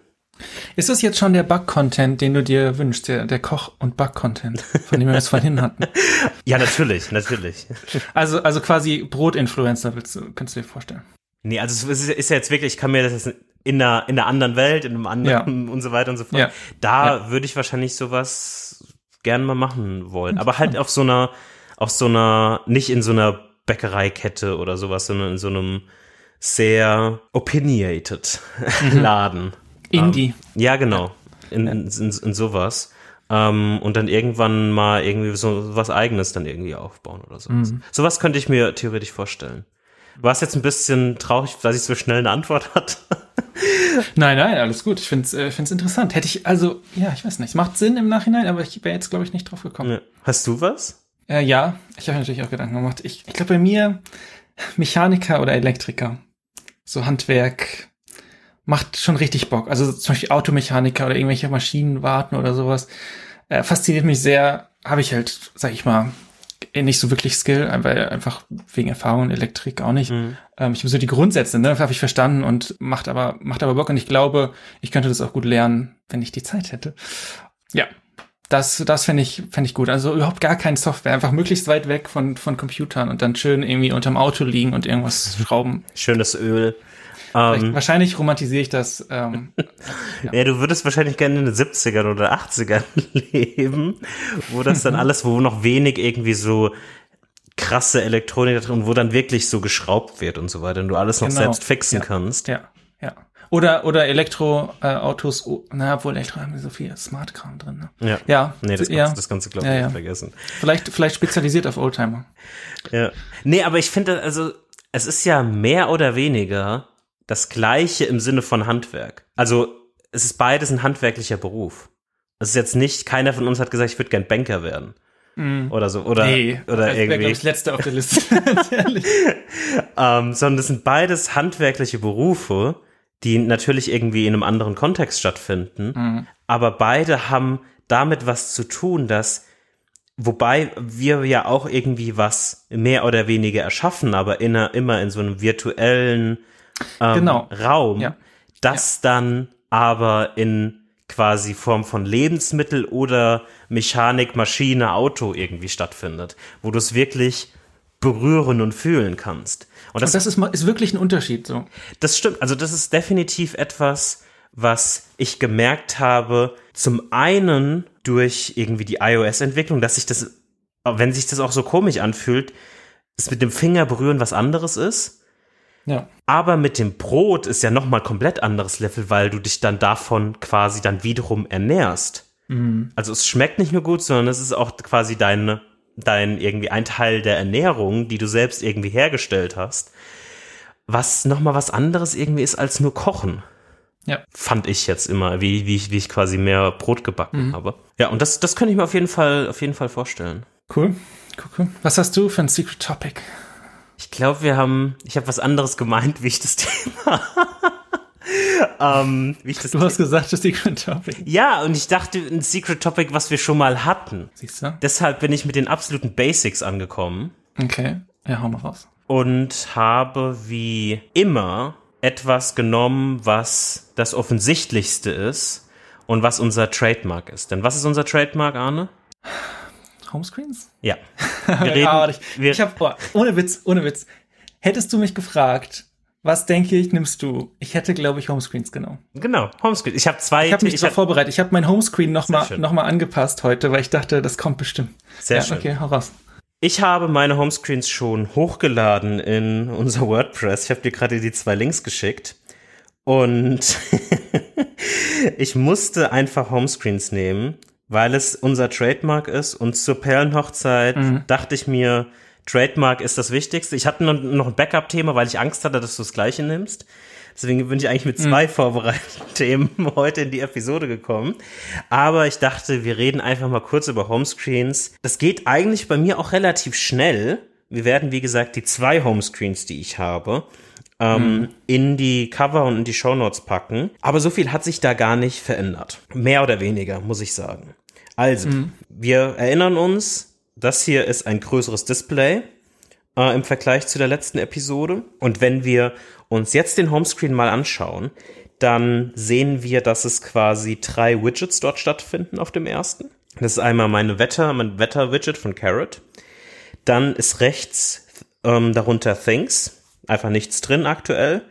Ist das jetzt schon der Bug-Content, den du dir wünschst, der, der Koch- und Bug-Content, von dem wir es vorhin hatten? ja, natürlich, natürlich. Also, also quasi Brot-Influencer, willst du, kannst du dir vorstellen? Nee, also es ist ja jetzt wirklich, ich kann mir das in einer, in einer anderen Welt, in einem anderen ja. und so weiter und so fort. Ja. Da ja. würde ich wahrscheinlich sowas gern mal machen wollen. Aber halt auf so einer, auf so einer, nicht in so einer Bäckereikette oder sowas, sondern in so einem sehr opinionated mhm. Laden. Indie. Um, ja, genau. In, in, in, in sowas. Um, ähm, und dann irgendwann mal irgendwie so was eigenes dann irgendwie aufbauen oder sowas. Mhm. Sowas könnte ich mir theoretisch vorstellen. Du warst jetzt ein bisschen traurig, dass ich so schnell eine Antwort hatte. nein, nein, alles gut. Ich finde es äh, find's interessant. Hätte ich, also, ja, ich weiß nicht. Es macht Sinn im Nachhinein, aber ich wäre jetzt, glaube ich, nicht drauf gekommen. Ja. Hast du was? Äh, ja, ich habe natürlich auch Gedanken gemacht. Ich, ich glaube, bei mir Mechaniker oder Elektriker. so Handwerk macht schon richtig Bock. Also zum Beispiel Automechaniker oder irgendwelche Maschinen warten oder sowas. Äh, fasziniert mich sehr. Habe ich halt, sag ich mal, nicht so wirklich Skill, weil einfach wegen Erfahrung Elektrik auch nicht. Mhm. Ähm, ich habe so die Grundsätze, ne, habe ich verstanden und macht aber macht aber Bock und ich glaube, ich könnte das auch gut lernen, wenn ich die Zeit hätte. Ja, das, das fände ich, fänd ich gut. Also überhaupt gar keine Software. Einfach möglichst weit weg von, von Computern und dann schön irgendwie unterm Auto liegen und irgendwas schrauben. Schönes Öl. Ähm, wahrscheinlich romantisiere ich das. Ähm, ja. ja. du würdest wahrscheinlich gerne in den 70ern oder 80ern leben, wo das dann alles, wo noch wenig irgendwie so krasse Elektronik drin, wo dann wirklich so geschraubt wird und so weiter und du alles noch genau. selbst fixen ja. kannst. Ja, ja. Oder, oder Elektroautos, äh, na, obwohl Elektro haben wir so viel Smart-Kram drin. Ne? Ja. ja. Nee, das, ja. das kannst du, glaube ich, ja, ja. vergessen. Vielleicht, vielleicht spezialisiert auf Oldtimer. Ja. Nee, aber ich finde, also, es ist ja mehr oder weniger das Gleiche im Sinne von Handwerk. Also, es ist beides ein handwerklicher Beruf. Es ist jetzt nicht, keiner von uns hat gesagt, ich würde gern Banker werden. Mm. Oder so, oder, nee, oder das irgendwie. das letzte auf der Liste. ähm, sondern es sind beides handwerkliche Berufe, die natürlich irgendwie in einem anderen Kontext stattfinden. Mhm. Aber beide haben damit was zu tun, dass, wobei wir ja auch irgendwie was mehr oder weniger erschaffen, aber in immer in so einem virtuellen ähm, genau. Raum, ja. das ja. dann aber in quasi Form von Lebensmittel oder Mechanik, Maschine, Auto irgendwie stattfindet, wo du es wirklich berühren und fühlen kannst. Und das, und das ist, ist wirklich ein Unterschied so. Das stimmt. Also das ist definitiv etwas, was ich gemerkt habe. Zum einen durch irgendwie die iOS-Entwicklung, dass sich das, wenn sich das auch so komisch anfühlt, es mit dem Finger berühren was anderes ist. Ja. Aber mit dem Brot ist ja nochmal komplett anderes Level, weil du dich dann davon quasi dann wiederum ernährst. Mhm. Also es schmeckt nicht nur gut, sondern es ist auch quasi deine dein irgendwie ein Teil der Ernährung, die du selbst irgendwie hergestellt hast, was nochmal was anderes irgendwie ist als nur Kochen. Ja. Fand ich jetzt immer, wie, wie, ich, wie ich quasi mehr Brot gebacken mhm. habe. Ja, und das, das könnte ich mir auf jeden Fall, auf jeden Fall vorstellen. Cool. Cool, cool. Was hast du für ein Secret Topic? Ich glaube, wir haben, ich habe was anderes gemeint, wie ich das Thema ähm, wie ich das du hast gesagt, das Secret Topic. Ja, und ich dachte, ein Secret Topic, was wir schon mal hatten. Siehst du? Deshalb bin ich mit den absoluten Basics angekommen. Okay, ja, hau mal raus. Und habe wie immer etwas genommen, was das Offensichtlichste ist und was unser Trademark ist. Denn was ist unser Trademark, Arne? Homescreens? Ja. Wir reden, ah, ich ich habe, oh, ohne Witz, ohne Witz. Hättest du mich gefragt, was denke ich, nimmst du? Ich hätte, glaube ich, Homescreens genommen. Genau, Homescreen. Ich habe zwei. Ich habe mich ich hab, vorbereitet. Ich habe mein Homescreen nochmal noch mal angepasst heute, weil ich dachte, das kommt bestimmt. Sehr ja, schön. Okay, hau raus. Ich habe meine Homescreens schon hochgeladen in unser WordPress. Ich habe dir gerade die zwei Links geschickt. Und ich musste einfach Homescreens nehmen, weil es unser Trademark ist. Und zur Perlenhochzeit mhm. dachte ich mir, Trademark ist das Wichtigste. Ich hatte noch ein Backup-Thema, weil ich Angst hatte, dass du das gleiche nimmst. Deswegen bin ich eigentlich mit zwei mhm. vorbereiteten Themen heute in die Episode gekommen. Aber ich dachte, wir reden einfach mal kurz über Homescreens. Das geht eigentlich bei mir auch relativ schnell. Wir werden, wie gesagt, die zwei Homescreens, die ich habe, ähm, mhm. in die Cover und in die Show Notes packen. Aber so viel hat sich da gar nicht verändert. Mehr oder weniger, muss ich sagen. Also, mhm. wir erinnern uns, das hier ist ein größeres Display äh, im Vergleich zu der letzten Episode. Und wenn wir uns jetzt den Homescreen mal anschauen, dann sehen wir, dass es quasi drei Widgets dort stattfinden auf dem ersten. Das ist einmal meine Wetter, mein Wetter-Widget von Carrot. Dann ist rechts ähm, darunter Things. Einfach nichts drin aktuell.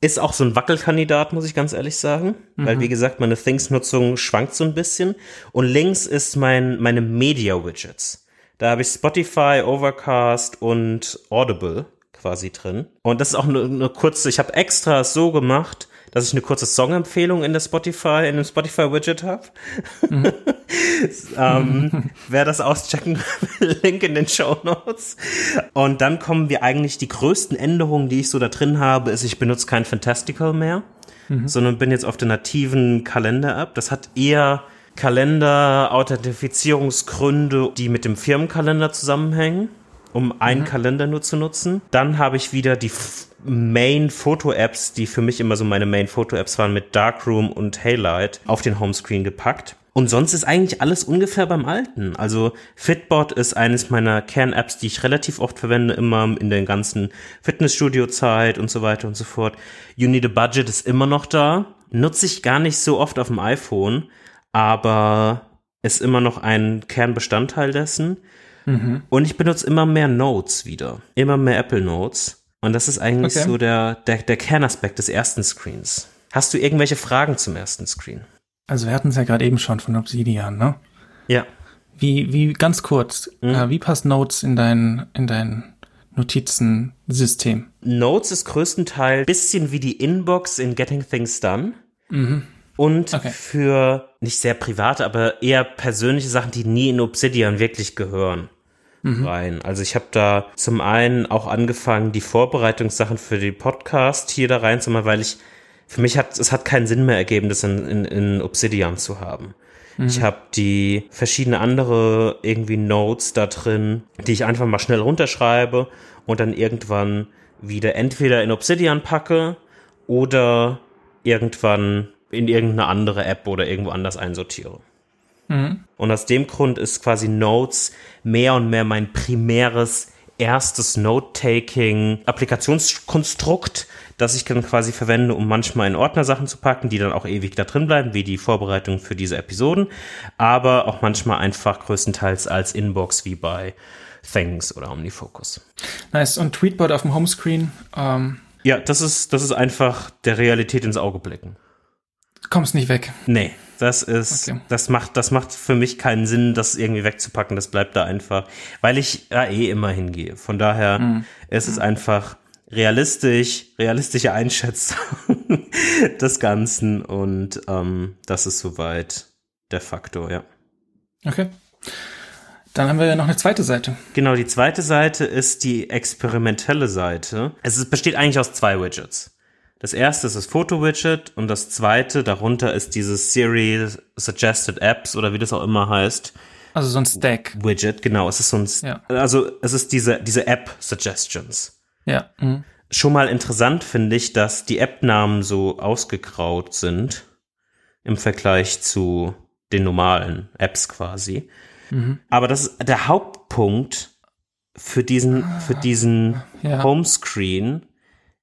Ist auch so ein Wackelkandidat, muss ich ganz ehrlich sagen. Mhm. Weil, wie gesagt, meine Things-Nutzung schwankt so ein bisschen. Und links ist mein, meine Media-Widgets. Da habe ich Spotify, Overcast und Audible quasi drin. Und das ist auch eine, eine kurze, ich habe extra so gemacht, dass ich eine kurze Songempfehlung in der Spotify, in dem Spotify-Widget habe. Mhm. ähm, wer das auschecken will, Link in den Show Notes. Und dann kommen wir eigentlich, die größten Änderungen, die ich so da drin habe, ist, ich benutze kein Fantastical mehr, mhm. sondern bin jetzt auf der nativen Kalender-App. Das hat eher Kalender, Authentifizierungsgründe, die mit dem Firmenkalender zusammenhängen. um einen Kalender nur zu nutzen. Dann habe ich wieder die Main-Foto-Apps, die für mich immer so meine Main-Foto-Apps waren, mit Darkroom und Haylight auf den Homescreen gepackt. Und sonst ist eigentlich alles ungefähr beim Alten. Also Fitbot ist eines meiner Kern-Apps, die ich relativ oft verwende, immer in der ganzen Fitnessstudio-Zeit und so weiter und so fort. You Need a Budget ist immer noch da. Nutze ich gar nicht so oft auf dem iPhone, aber ist immer noch ein Kernbestandteil dessen. Mhm. Und ich benutze immer mehr Notes wieder. Immer mehr Apple Notes. Und das ist eigentlich okay. so der, der, der Kernaspekt des ersten Screens. Hast du irgendwelche Fragen zum ersten Screen? Also wir hatten es ja gerade eben schon von Obsidian, ne? Ja. Wie, wie, ganz kurz, mhm. äh, wie passt Notes in dein, in dein Notizensystem? Notes ist größtenteils bisschen wie die Inbox in Getting Things Done. Mhm. Und okay. für nicht sehr private, aber eher persönliche Sachen, die nie in Obsidian wirklich gehören. Mhm. rein. Also ich habe da zum einen auch angefangen, die Vorbereitungssachen für den Podcast hier da reinzumachen, weil ich für mich hat es hat keinen Sinn mehr ergeben, das in, in, in Obsidian zu haben. Mhm. Ich habe die verschiedene andere irgendwie Notes da drin, die ich einfach mal schnell runterschreibe und dann irgendwann wieder entweder in Obsidian packe oder irgendwann in irgendeine andere App oder irgendwo anders einsortiere. Mhm. Und aus dem Grund ist quasi Notes mehr und mehr mein primäres erstes Note-Taking-Applikationskonstrukt, das ich dann quasi verwende, um manchmal in Ordner-Sachen zu packen, die dann auch ewig da drin bleiben, wie die Vorbereitung für diese Episoden, aber auch manchmal einfach größtenteils als Inbox wie bei Things oder OmniFocus. Nice. Und Tweetbot auf dem Homescreen? Ähm ja, das ist, das ist einfach der Realität ins Auge blicken. Kommst nicht weg. Nee, das ist, okay. das macht, das macht für mich keinen Sinn, das irgendwie wegzupacken. Das bleibt da einfach, weil ich ja eh immer hingehe. Von daher mhm. ist es einfach realistisch, realistische Einschätzung des Ganzen und ähm, das ist soweit der Faktor, ja. Okay. Dann haben wir ja noch eine zweite Seite. Genau, die zweite Seite ist die experimentelle Seite. Es besteht eigentlich aus zwei Widgets. Das erste ist das Foto-Widget und das zweite darunter ist dieses Siri Suggested Apps oder wie das auch immer heißt. Also so ein Stack. Widget, genau. Es ist so ein, ja. also es ist diese, diese App Suggestions. Ja. Mhm. Schon mal interessant finde ich, dass die App-Namen so ausgegraut sind im Vergleich zu den normalen Apps quasi. Mhm. Aber das ist der Hauptpunkt für diesen, für diesen ja. Homescreen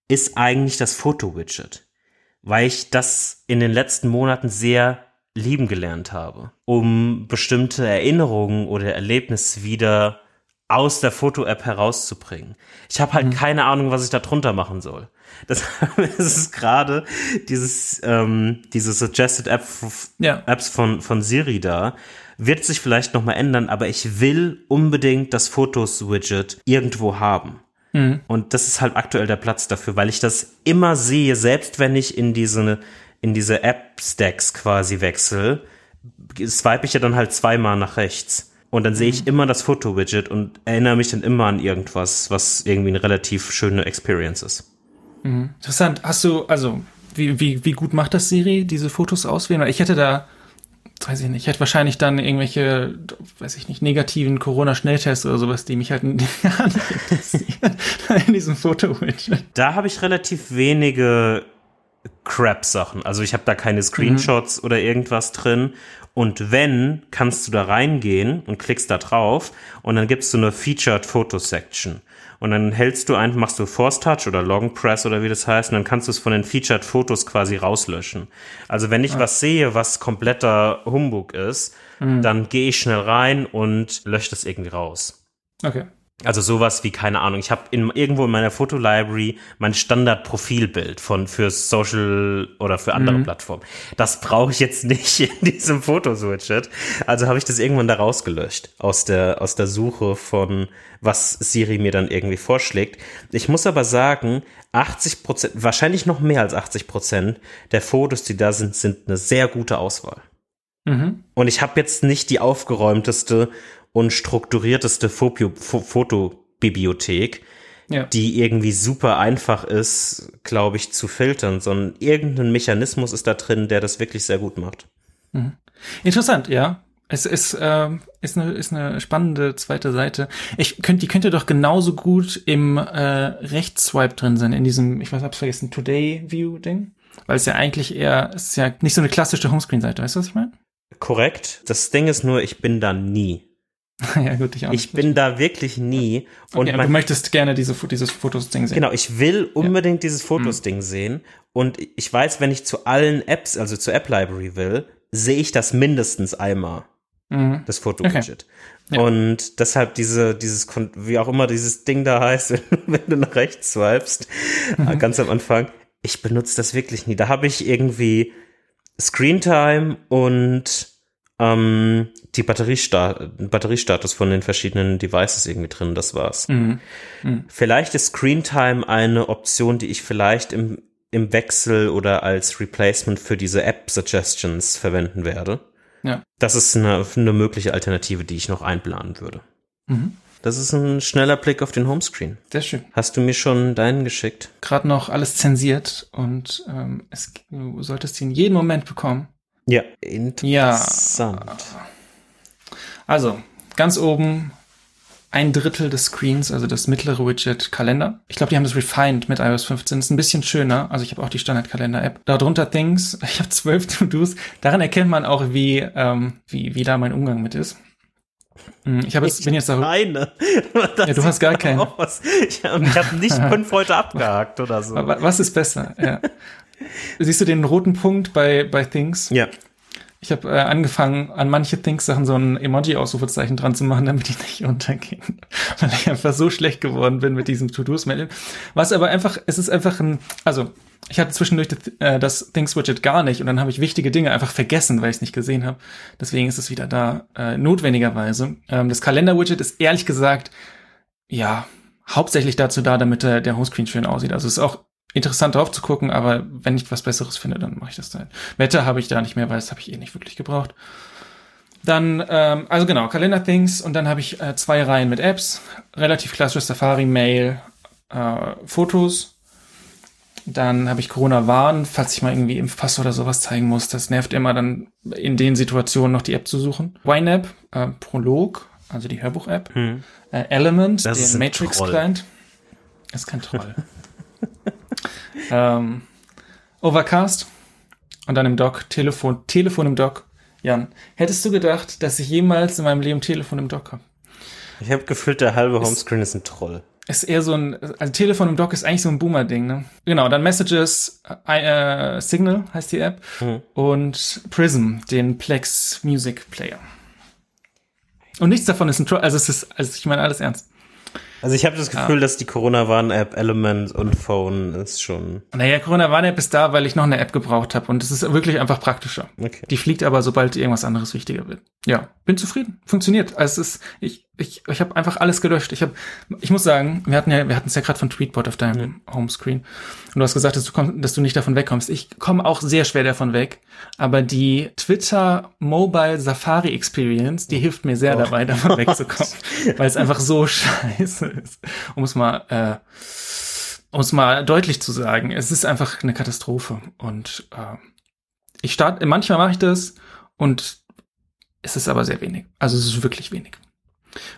ist eigentlich das Foto-Widget, weil ich das in den letzten Monaten sehr lieben gelernt habe, um bestimmte Erinnerungen oder Erlebnisse wieder aus der Foto-App herauszubringen. Ich habe halt mhm. keine Ahnung, was ich da drunter machen soll. Das ist gerade dieses ähm, diese Suggested App, ja. Apps von von Siri da wird sich vielleicht noch mal ändern, aber ich will unbedingt das Fotos Widget irgendwo haben. Mhm. Und das ist halt aktuell der Platz dafür, weil ich das immer sehe, selbst wenn ich in diese in diese App Stacks quasi wechsle, swipe ich ja dann halt zweimal nach rechts. Und dann sehe ich mhm. immer das Foto-Widget und erinnere mich dann immer an irgendwas, was irgendwie eine relativ schöne Experience ist. Mhm. Interessant. Hast du, also, wie, wie, wie gut macht das Siri, diese Fotos auswählen? Ich hätte da, weiß ich nicht, ich hätte wahrscheinlich dann irgendwelche, weiß ich nicht, negativen Corona-Schnelltests oder sowas, die mich halt gar nicht interessieren in diesem Foto-Widget. Da habe ich relativ wenige Crap-Sachen. Also ich habe da keine Screenshots mhm. oder irgendwas drin. Und wenn, kannst du da reingehen und klickst da drauf und dann gibst du eine Featured Photo Section. Und dann hältst du einfach, machst du Force Touch oder Long Press oder wie das heißt, und dann kannst du es von den Featured Fotos quasi rauslöschen. Also wenn ich ah. was sehe, was kompletter Humbug ist, mhm. dann gehe ich schnell rein und lösche das irgendwie raus. Okay. Also sowas wie, keine Ahnung, ich habe in, irgendwo in meiner Fotolibrary mein Standard-Profilbild von für Social oder für andere mhm. Plattformen. Das brauche ich jetzt nicht in diesem Fotoswidget. Also habe ich das irgendwann da rausgelöscht aus der, aus der Suche von, was Siri mir dann irgendwie vorschlägt. Ich muss aber sagen, 80 Prozent, wahrscheinlich noch mehr als 80 Prozent der Fotos, die da sind, sind eine sehr gute Auswahl. Mhm. Und ich habe jetzt nicht die aufgeräumteste und strukturierteste Fotobibliothek, ja. die irgendwie super einfach ist, glaube ich, zu filtern, sondern irgendein Mechanismus ist da drin, der das wirklich sehr gut macht. Mhm. Interessant, ja. Es ist, äh, ist, eine, ist eine spannende zweite Seite. Ich könnte, die könnte doch genauso gut im äh, Rechtsswipe drin sein, in diesem, ich weiß, hab's vergessen, Today View Ding. Weil es ja eigentlich eher, es ist ja nicht so eine klassische Homescreen-Seite, weißt du, was ich meine? Korrekt. Das Ding ist nur, ich bin da nie. ja, gut, ich auch Ich bin da wirklich nie. Und okay, du möchtest gerne diese, dieses Fotos-Ding sehen. Genau, ich will unbedingt ja. dieses Fotos-Ding mhm. sehen. Und ich weiß, wenn ich zu allen Apps, also zur App-Library will, sehe ich das mindestens einmal. Mhm. Das Foto-Widget. Okay. Ja. Und deshalb diese, dieses, wie auch immer dieses Ding da heißt, wenn du nach rechts swipest, mhm. ganz am Anfang, ich benutze das wirklich nie. Da habe ich irgendwie Screentime und ähm, die Batteriesta Batteriestatus von den verschiedenen Devices irgendwie drin, das war's. Mhm. Mhm. Vielleicht ist Screentime eine Option, die ich vielleicht im, im Wechsel oder als Replacement für diese App-Suggestions verwenden werde. Ja. Das ist eine, eine mögliche Alternative, die ich noch einplanen würde. Mhm. Das ist ein schneller Blick auf den Homescreen. Sehr schön. Hast du mir schon deinen geschickt? Gerade noch alles zensiert und ähm, es, du solltest ihn jeden Moment bekommen. Ja, interessant. Ja. Also, ganz oben ein Drittel des Screens, also das mittlere Widget Kalender. Ich glaube, die haben das refined mit iOS 15. Das ist ein bisschen schöner. Also ich habe auch die Standard-Kalender-App. Darunter Things. Ich habe zwölf To-Dos. Daran erkennt man auch, wie, ähm, wie, wie da mein Umgang mit ist. Hm, ich habe jetzt, bin jetzt da. Eine. ja, du hast gar keinen. Ich habe hab nicht fünf heute abgehakt oder so. Was ist besser? Ja. Siehst du den roten Punkt bei, bei Things? Ja. Ich habe äh, angefangen, an manche Things-Sachen so ein Emoji-Ausrufezeichen dran zu machen, damit die nicht untergehen. Weil ich einfach so schlecht geworden bin mit diesem To-Dos-Melden. Was aber einfach, es ist einfach ein, also ich hatte zwischendurch das, äh, das Things-Widget gar nicht und dann habe ich wichtige Dinge einfach vergessen, weil ich es nicht gesehen habe. Deswegen ist es wieder da, äh, notwendigerweise. Ähm, das Kalender-Widget ist ehrlich gesagt, ja, hauptsächlich dazu da, damit der, der Homescreen schön aussieht. Also es ist auch interessant drauf zu gucken, aber wenn ich was Besseres finde, dann mache ich das dann. Wetter habe ich da nicht mehr, weil das habe ich eh nicht wirklich gebraucht. Dann, ähm, also genau, Kalender-Things und dann habe ich äh, zwei Reihen mit Apps. Relativ klassisches Safari, Mail, äh, Fotos. Dann habe ich Corona-Warn, falls ich mal irgendwie Impfpass oder sowas zeigen muss. Das nervt immer dann in den Situationen noch die App zu suchen. YNAB, äh, Prolog, also die Hörbuch-App. Hm. Äh, Element, das den Matrix-Client. Das ist kein Troll. ähm, Overcast und dann im Dock Telefon, Telefon im Dock. Jan, hättest du gedacht, dass ich jemals in meinem Leben Telefon im Dock habe? Ich habe gefühlt, der halbe Homescreen ist, ist ein Troll. Ist eher so ein, also Telefon im Dock ist eigentlich so ein Boomer-Ding, ne? Genau, dann Messages, äh, Signal heißt die App mhm. und Prism, den Plex Music Player. Und nichts davon ist ein Troll, also es ist, also ich meine alles ernst. Also ich habe das Gefühl, ja. dass die Corona-Warn-App Element und Phone ist schon. Naja, Corona-Warn-App ist da, weil ich noch eine App gebraucht habe und es ist wirklich einfach praktischer. Okay. Die fliegt aber, sobald irgendwas anderes wichtiger wird. Ja, bin zufrieden. Funktioniert. Also es ist, ich, ich, ich habe einfach alles gelöscht. Ich habe, ich muss sagen, wir hatten ja, wir hatten es ja gerade von Tweetbot auf deinem mhm. Homescreen und du hast gesagt, dass du kommst, dass du nicht davon wegkommst. Ich komme auch sehr schwer davon weg, aber die Twitter Mobile Safari Experience, die hilft mir sehr oh. dabei, davon wegzukommen, weil es einfach so scheiße ist. Um es mal, äh, um es mal deutlich zu sagen, es ist einfach eine Katastrophe und äh, ich starte, manchmal mache ich das und es ist aber sehr wenig. Also es ist wirklich wenig.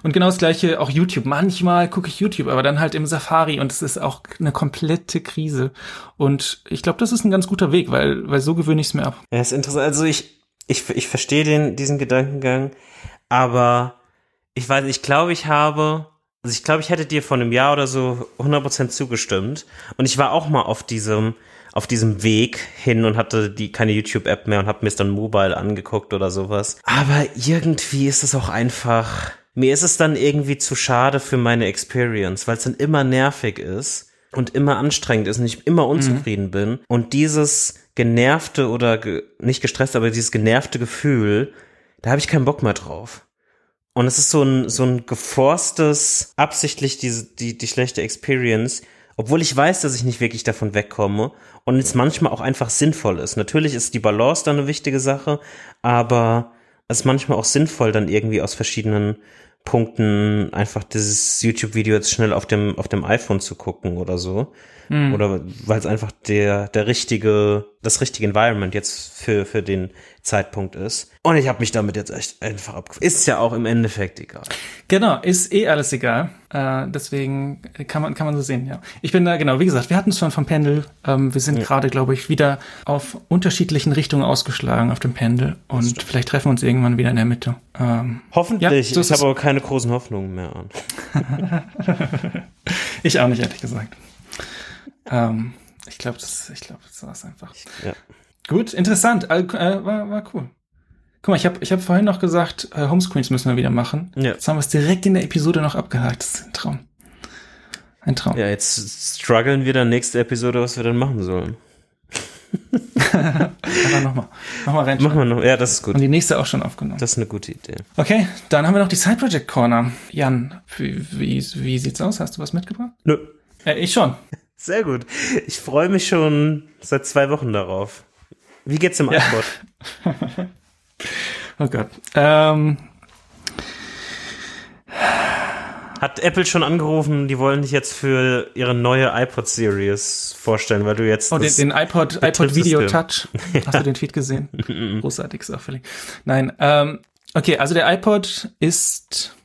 Und genau das gleiche auch YouTube. Manchmal gucke ich YouTube, aber dann halt im Safari und es ist auch eine komplette Krise. Und ich glaube, das ist ein ganz guter Weg, weil, weil so gewöhne ich es mir ab. Ja, ist interessant. Also ich, ich, ich verstehe den, diesen Gedankengang, aber ich weiß, ich glaube, ich habe, also ich glaube, ich hätte dir vor einem Jahr oder so 100% zugestimmt. Und ich war auch mal auf diesem, auf diesem Weg hin und hatte die keine YouTube-App mehr und habe mir es dann mobile angeguckt oder sowas. Aber irgendwie ist es auch einfach mir ist es dann irgendwie zu schade für meine Experience, weil es dann immer nervig ist und immer anstrengend ist und ich immer unzufrieden mhm. bin. Und dieses genervte oder ge nicht gestresst, aber dieses genervte Gefühl, da habe ich keinen Bock mehr drauf. Und es ist so ein, so ein geforstes, absichtlich diese, die, die schlechte Experience, obwohl ich weiß, dass ich nicht wirklich davon wegkomme und es manchmal auch einfach sinnvoll ist. Natürlich ist die Balance dann eine wichtige Sache, aber es ist manchmal auch sinnvoll, dann irgendwie aus verschiedenen Punkten einfach dieses YouTube-Video jetzt schnell auf dem, auf dem iPhone zu gucken oder so. Mhm. Oder weil es einfach der, der richtige, das richtige Environment jetzt für, für den Zeitpunkt ist. Und ich habe mich damit jetzt echt einfach abgefunden. Ist ja auch im Endeffekt egal. Genau, ist eh alles egal. Äh, deswegen kann man, kann man so sehen, ja. Ich bin da, genau, wie gesagt, wir hatten es schon vom Pendel. Ähm, wir sind ja. gerade, glaube ich, wieder auf unterschiedlichen Richtungen ausgeschlagen auf dem Pendel. Und vielleicht treffen wir uns irgendwann wieder in der Mitte. Ähm, Hoffentlich. Ja, so ich habe aber keine großen Hoffnungen mehr an. ich auch nicht, ehrlich gesagt. Ähm, ich glaube, das, ich glaube, das war es einfach. Ja. Gut, interessant. Äh, war, war cool. Guck mal, ich habe ich hab vorhin noch gesagt, äh, Homescreens müssen wir wieder machen. Ja. Jetzt haben wir es direkt in der Episode noch abgehakt. Das ist ein Traum. Ein Traum. Ja, jetzt strugglen wir dann nächste Episode, was wir dann machen sollen. Aber nochmal. Nochmal rein. Machen wir noch. Ja, das ist gut. Und die nächste auch schon aufgenommen. Das ist eine gute Idee. Okay, dann haben wir noch die Side Project Corner. Jan, wie, wie, wie sieht's aus? Hast du was mitgebracht? Nö. Äh, ich schon. Sehr gut. Ich freue mich schon seit zwei Wochen darauf. Wie geht's im ja. iPod? oh Gott. Ähm. Hat Apple schon angerufen, die wollen dich jetzt für ihre neue iPod Series vorstellen, weil du jetzt. Oh, den, den iPod, iPod Video Touch. Hast du den Tweet gesehen? Großartig, ist auch verlinkt. Nein, ähm, okay, also der iPod ist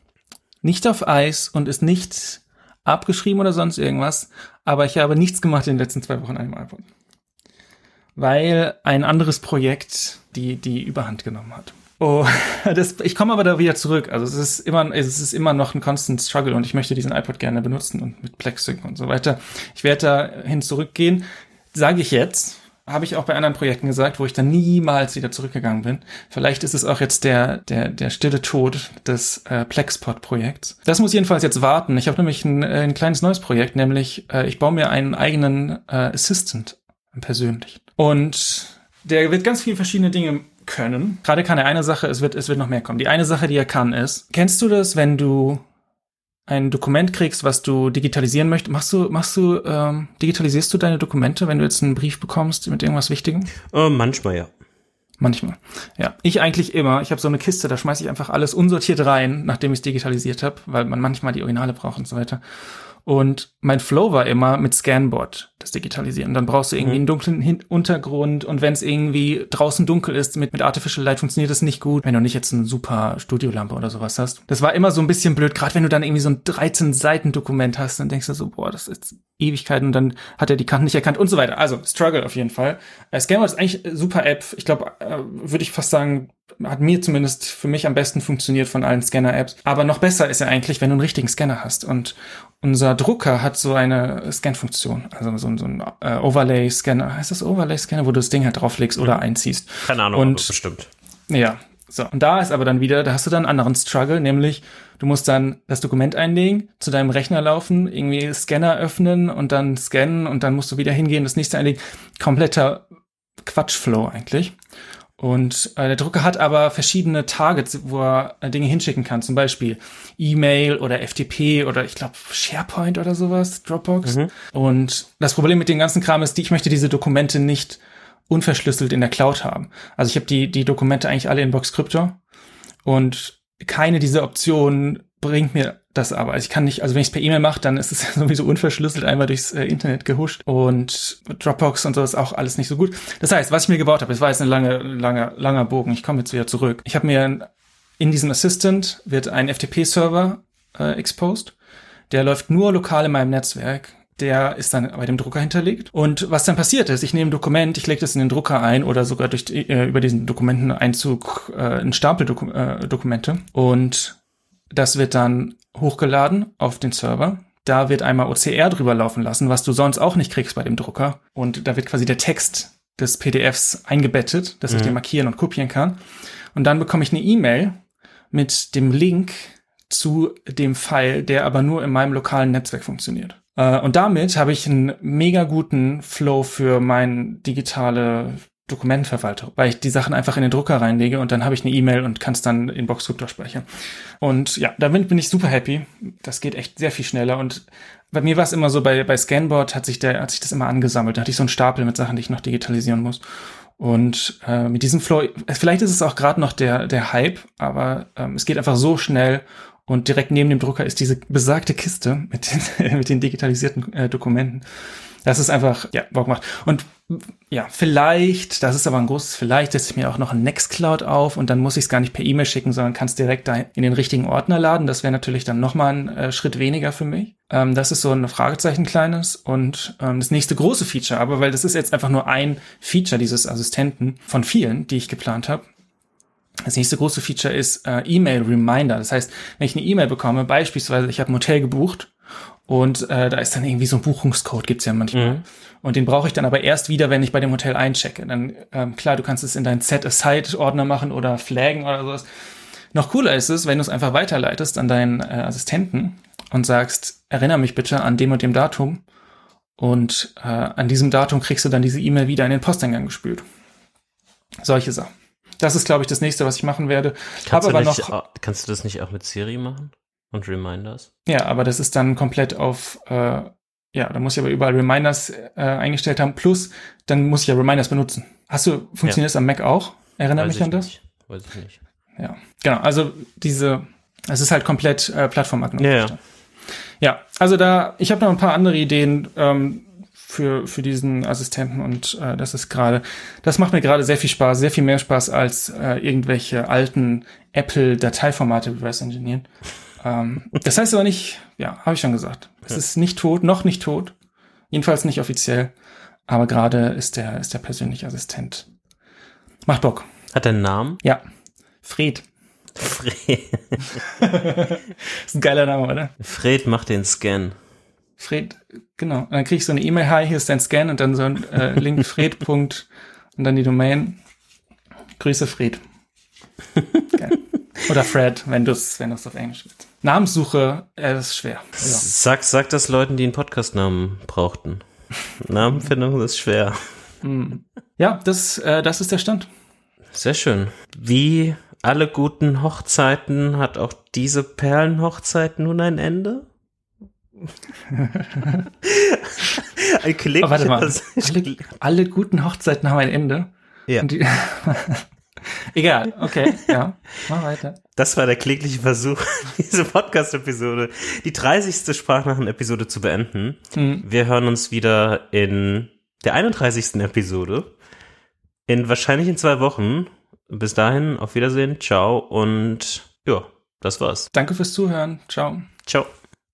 nicht auf Eis und ist nicht abgeschrieben oder sonst irgendwas, aber ich habe nichts gemacht in den letzten zwei Wochen an einem iPod weil ein anderes Projekt die, die Überhand genommen hat. Oh, das, ich komme aber da wieder zurück. Also es ist immer, es ist immer noch ein constant struggle und ich möchte diesen iPod gerne benutzen und mit Plexsync und so weiter. Ich werde dahin zurückgehen. Sage ich jetzt, habe ich auch bei anderen Projekten gesagt, wo ich dann niemals wieder zurückgegangen bin. Vielleicht ist es auch jetzt der der der stille Tod des äh, Plexpod-Projekts. Das muss jedenfalls jetzt warten. Ich habe nämlich ein, äh, ein kleines neues Projekt, nämlich äh, ich baue mir einen eigenen äh, Assistant persönlich. Und der wird ganz viele verschiedene Dinge können. Gerade kann er eine Sache, es wird, es wird noch mehr kommen. Die eine Sache, die er kann, ist, kennst du das, wenn du ein Dokument kriegst, was du digitalisieren möchtest? Machst du, machst du, ähm, digitalisierst du deine Dokumente, wenn du jetzt einen Brief bekommst mit irgendwas Wichtigem? Äh, manchmal, ja. Manchmal. Ja, ich eigentlich immer. Ich habe so eine Kiste, da schmeiße ich einfach alles unsortiert rein, nachdem ich es digitalisiert habe, weil man manchmal die Originale braucht und so weiter. Und mein Flow war immer mit Scanboard, das Digitalisieren. Dann brauchst du irgendwie mhm. einen dunklen Hin Untergrund und wenn es irgendwie draußen dunkel ist, mit, mit Artificial Light funktioniert das nicht gut, wenn du nicht jetzt eine super Studiolampe oder sowas hast. Das war immer so ein bisschen blöd, gerade wenn du dann irgendwie so ein 13-Seiten-Dokument hast, dann denkst du so, boah, das ist Ewigkeiten und dann hat er die Kanten nicht erkannt und so weiter. Also Struggle auf jeden Fall. Äh, Scanboard ist eigentlich super App. Ich glaube, äh, würde ich fast sagen, hat mir zumindest für mich am besten funktioniert von allen Scanner-Apps. Aber noch besser ist er eigentlich, wenn du einen richtigen Scanner hast. Und unser Drucker hat so eine Scan-Funktion, also so, so ein äh, Overlay-Scanner. Heißt das Overlay-Scanner, wo du das Ding halt drauflegst oder einziehst? Keine Ahnung, und, bestimmt. Ja, so. Und da ist aber dann wieder, da hast du dann einen anderen Struggle, nämlich du musst dann das Dokument einlegen, zu deinem Rechner laufen, irgendwie Scanner öffnen und dann scannen und dann musst du wieder hingehen, das nächste einlegen. Kompletter Quatschflow eigentlich. Und äh, der Drucker hat aber verschiedene Targets, wo er äh, Dinge hinschicken kann. Zum Beispiel E-Mail oder FTP oder ich glaube SharePoint oder sowas, Dropbox. Mhm. Und das Problem mit dem ganzen Kram ist, ich möchte diese Dokumente nicht unverschlüsselt in der Cloud haben. Also ich habe die, die Dokumente eigentlich alle in Box Crypto und keine dieser Optionen bringt mir das aber. Ich kann nicht, also wenn ich es per E-Mail mache, dann ist es sowieso unverschlüsselt einmal durchs äh, Internet gehuscht und Dropbox und so ist auch alles nicht so gut. Das heißt, was ich mir gebaut habe, es war jetzt ein lange, langer, langer Bogen. Ich komme jetzt wieder zurück. Ich habe mir in diesem Assistant wird ein FTP-Server äh, exposed. Der läuft nur lokal in meinem Netzwerk. Der ist dann bei dem Drucker hinterlegt. Und was dann passiert ist, ich nehme ein Dokument, ich lege das in den Drucker ein oder sogar durch äh, über diesen Dokumenteneinzug äh, einen Stapel äh, Dokumente und das wird dann hochgeladen auf den Server. Da wird einmal OCR drüber laufen lassen, was du sonst auch nicht kriegst bei dem Drucker. Und da wird quasi der Text des PDFs eingebettet, dass mhm. ich den markieren und kopieren kann. Und dann bekomme ich eine E-Mail mit dem Link zu dem File, der aber nur in meinem lokalen Netzwerk funktioniert. Äh, und damit habe ich einen mega guten Flow für mein digitale Dokumentenverwaltung, weil ich die Sachen einfach in den Drucker reinlege und dann habe ich eine E-Mail und kann es dann in Boxcryptor speichern. Und ja, damit bin ich super happy. Das geht echt sehr viel schneller und bei mir war es immer so, bei, bei Scanboard hat sich, der, hat sich das immer angesammelt. Da hatte ich so einen Stapel mit Sachen, die ich noch digitalisieren muss. Und äh, mit diesem Flow, vielleicht ist es auch gerade noch der, der Hype, aber ähm, es geht einfach so schnell Und direkt neben dem Drucker ist diese besagte Kiste mit den, mit den digitalisierten äh, Dokumenten. Das ist einfach, ja, Bock macht. Und ja, vielleicht, das ist aber ein großes Vielleicht, setze ich mir auch noch ein Nextcloud auf und dann muss ich es gar nicht per E-Mail schicken, sondern kann es direkt da in den richtigen Ordner laden. Das wäre natürlich dann nochmal ein äh, Schritt weniger für mich. Ähm, das ist so ein Fragezeichen kleines. Und ähm, das nächste große Feature, aber weil das ist jetzt einfach nur ein Feature dieses Assistenten von vielen, die ich geplant habe. Das nächste große Feature ist äh, E-Mail Reminder. Das heißt, wenn ich eine E-Mail bekomme, beispielsweise ich habe ein Hotel gebucht und äh, da ist dann irgendwie so ein Buchungscode, gibt's ja manchmal. Mhm. Und den brauche ich dann aber erst wieder, wenn ich bei dem Hotel einchecke. Dann, ähm, klar, du kannst es in deinen Set-Aside-Ordner machen oder flaggen oder sowas. Noch cooler ist es, wenn du es einfach weiterleitest an deinen äh, Assistenten und sagst, erinnere mich bitte an dem und dem Datum. Und äh, an diesem Datum kriegst du dann diese E-Mail wieder in den Posteingang gespült. Solche Sachen. Das ist, glaube ich, das nächste, was ich machen werde. Kannst, du, nicht, noch, kannst du das nicht auch mit Siri machen? Und Reminders? Ja, aber das ist dann komplett auf, äh, ja, da muss ich aber überall Reminders äh, eingestellt haben. Plus, dann muss ich ja Reminders benutzen. Hast du, funktioniert ja. das am Mac auch? Erinnere mich an das? Nicht. Weiß ich nicht. Ja, genau. Also diese, es ist halt komplett äh, plattformagnostisch. Ja, ja. ja, also da, ich habe noch ein paar andere Ideen ähm, für, für diesen Assistenten und äh, das ist gerade, das macht mir gerade sehr viel Spaß, sehr viel mehr Spaß als äh, irgendwelche alten Apple-Dateiformate reverse engineeren. Ähm, das heißt aber nicht, ja, habe ich schon gesagt. Es ist nicht tot, noch nicht tot. Jedenfalls nicht offiziell. Aber gerade ist der, ist der persönliche Assistent. Macht Bock. Hat er einen Namen? Ja. Fred. Fred. ist ein geiler Name, oder? Fred macht den Scan. Fred, genau. Und dann krieg ich so eine E-Mail, hi, hier ist dein Scan und dann so ein äh, Link Fred. und dann die Domain. Grüße Fred. Geil. Oder Fred, wenn du es wenn du's auf Englisch willst. Namenssuche äh, ist schwer. Ja. Sag, sag das Leuten, die einen Podcastnamen brauchten. Namenfindung ist schwer. Hm. Ja, das, äh, das ist der Stand. Sehr schön. Wie alle guten Hochzeiten hat auch diese Perlenhochzeit nun ein Ende? ein Klick. Oh, warte mal. Alle, alle, guten Hochzeiten haben ein Ende. Ja. Die, Egal, okay, ja. Mach weiter. Das war der klägliche Versuch, diese Podcast-Episode, die 30. Sprachnachrichten-Episode zu beenden. Mhm. Wir hören uns wieder in der 31. Episode. In wahrscheinlich in zwei Wochen. Bis dahin, auf Wiedersehen, ciao und ja, das war's. Danke fürs Zuhören. Ciao. Ciao.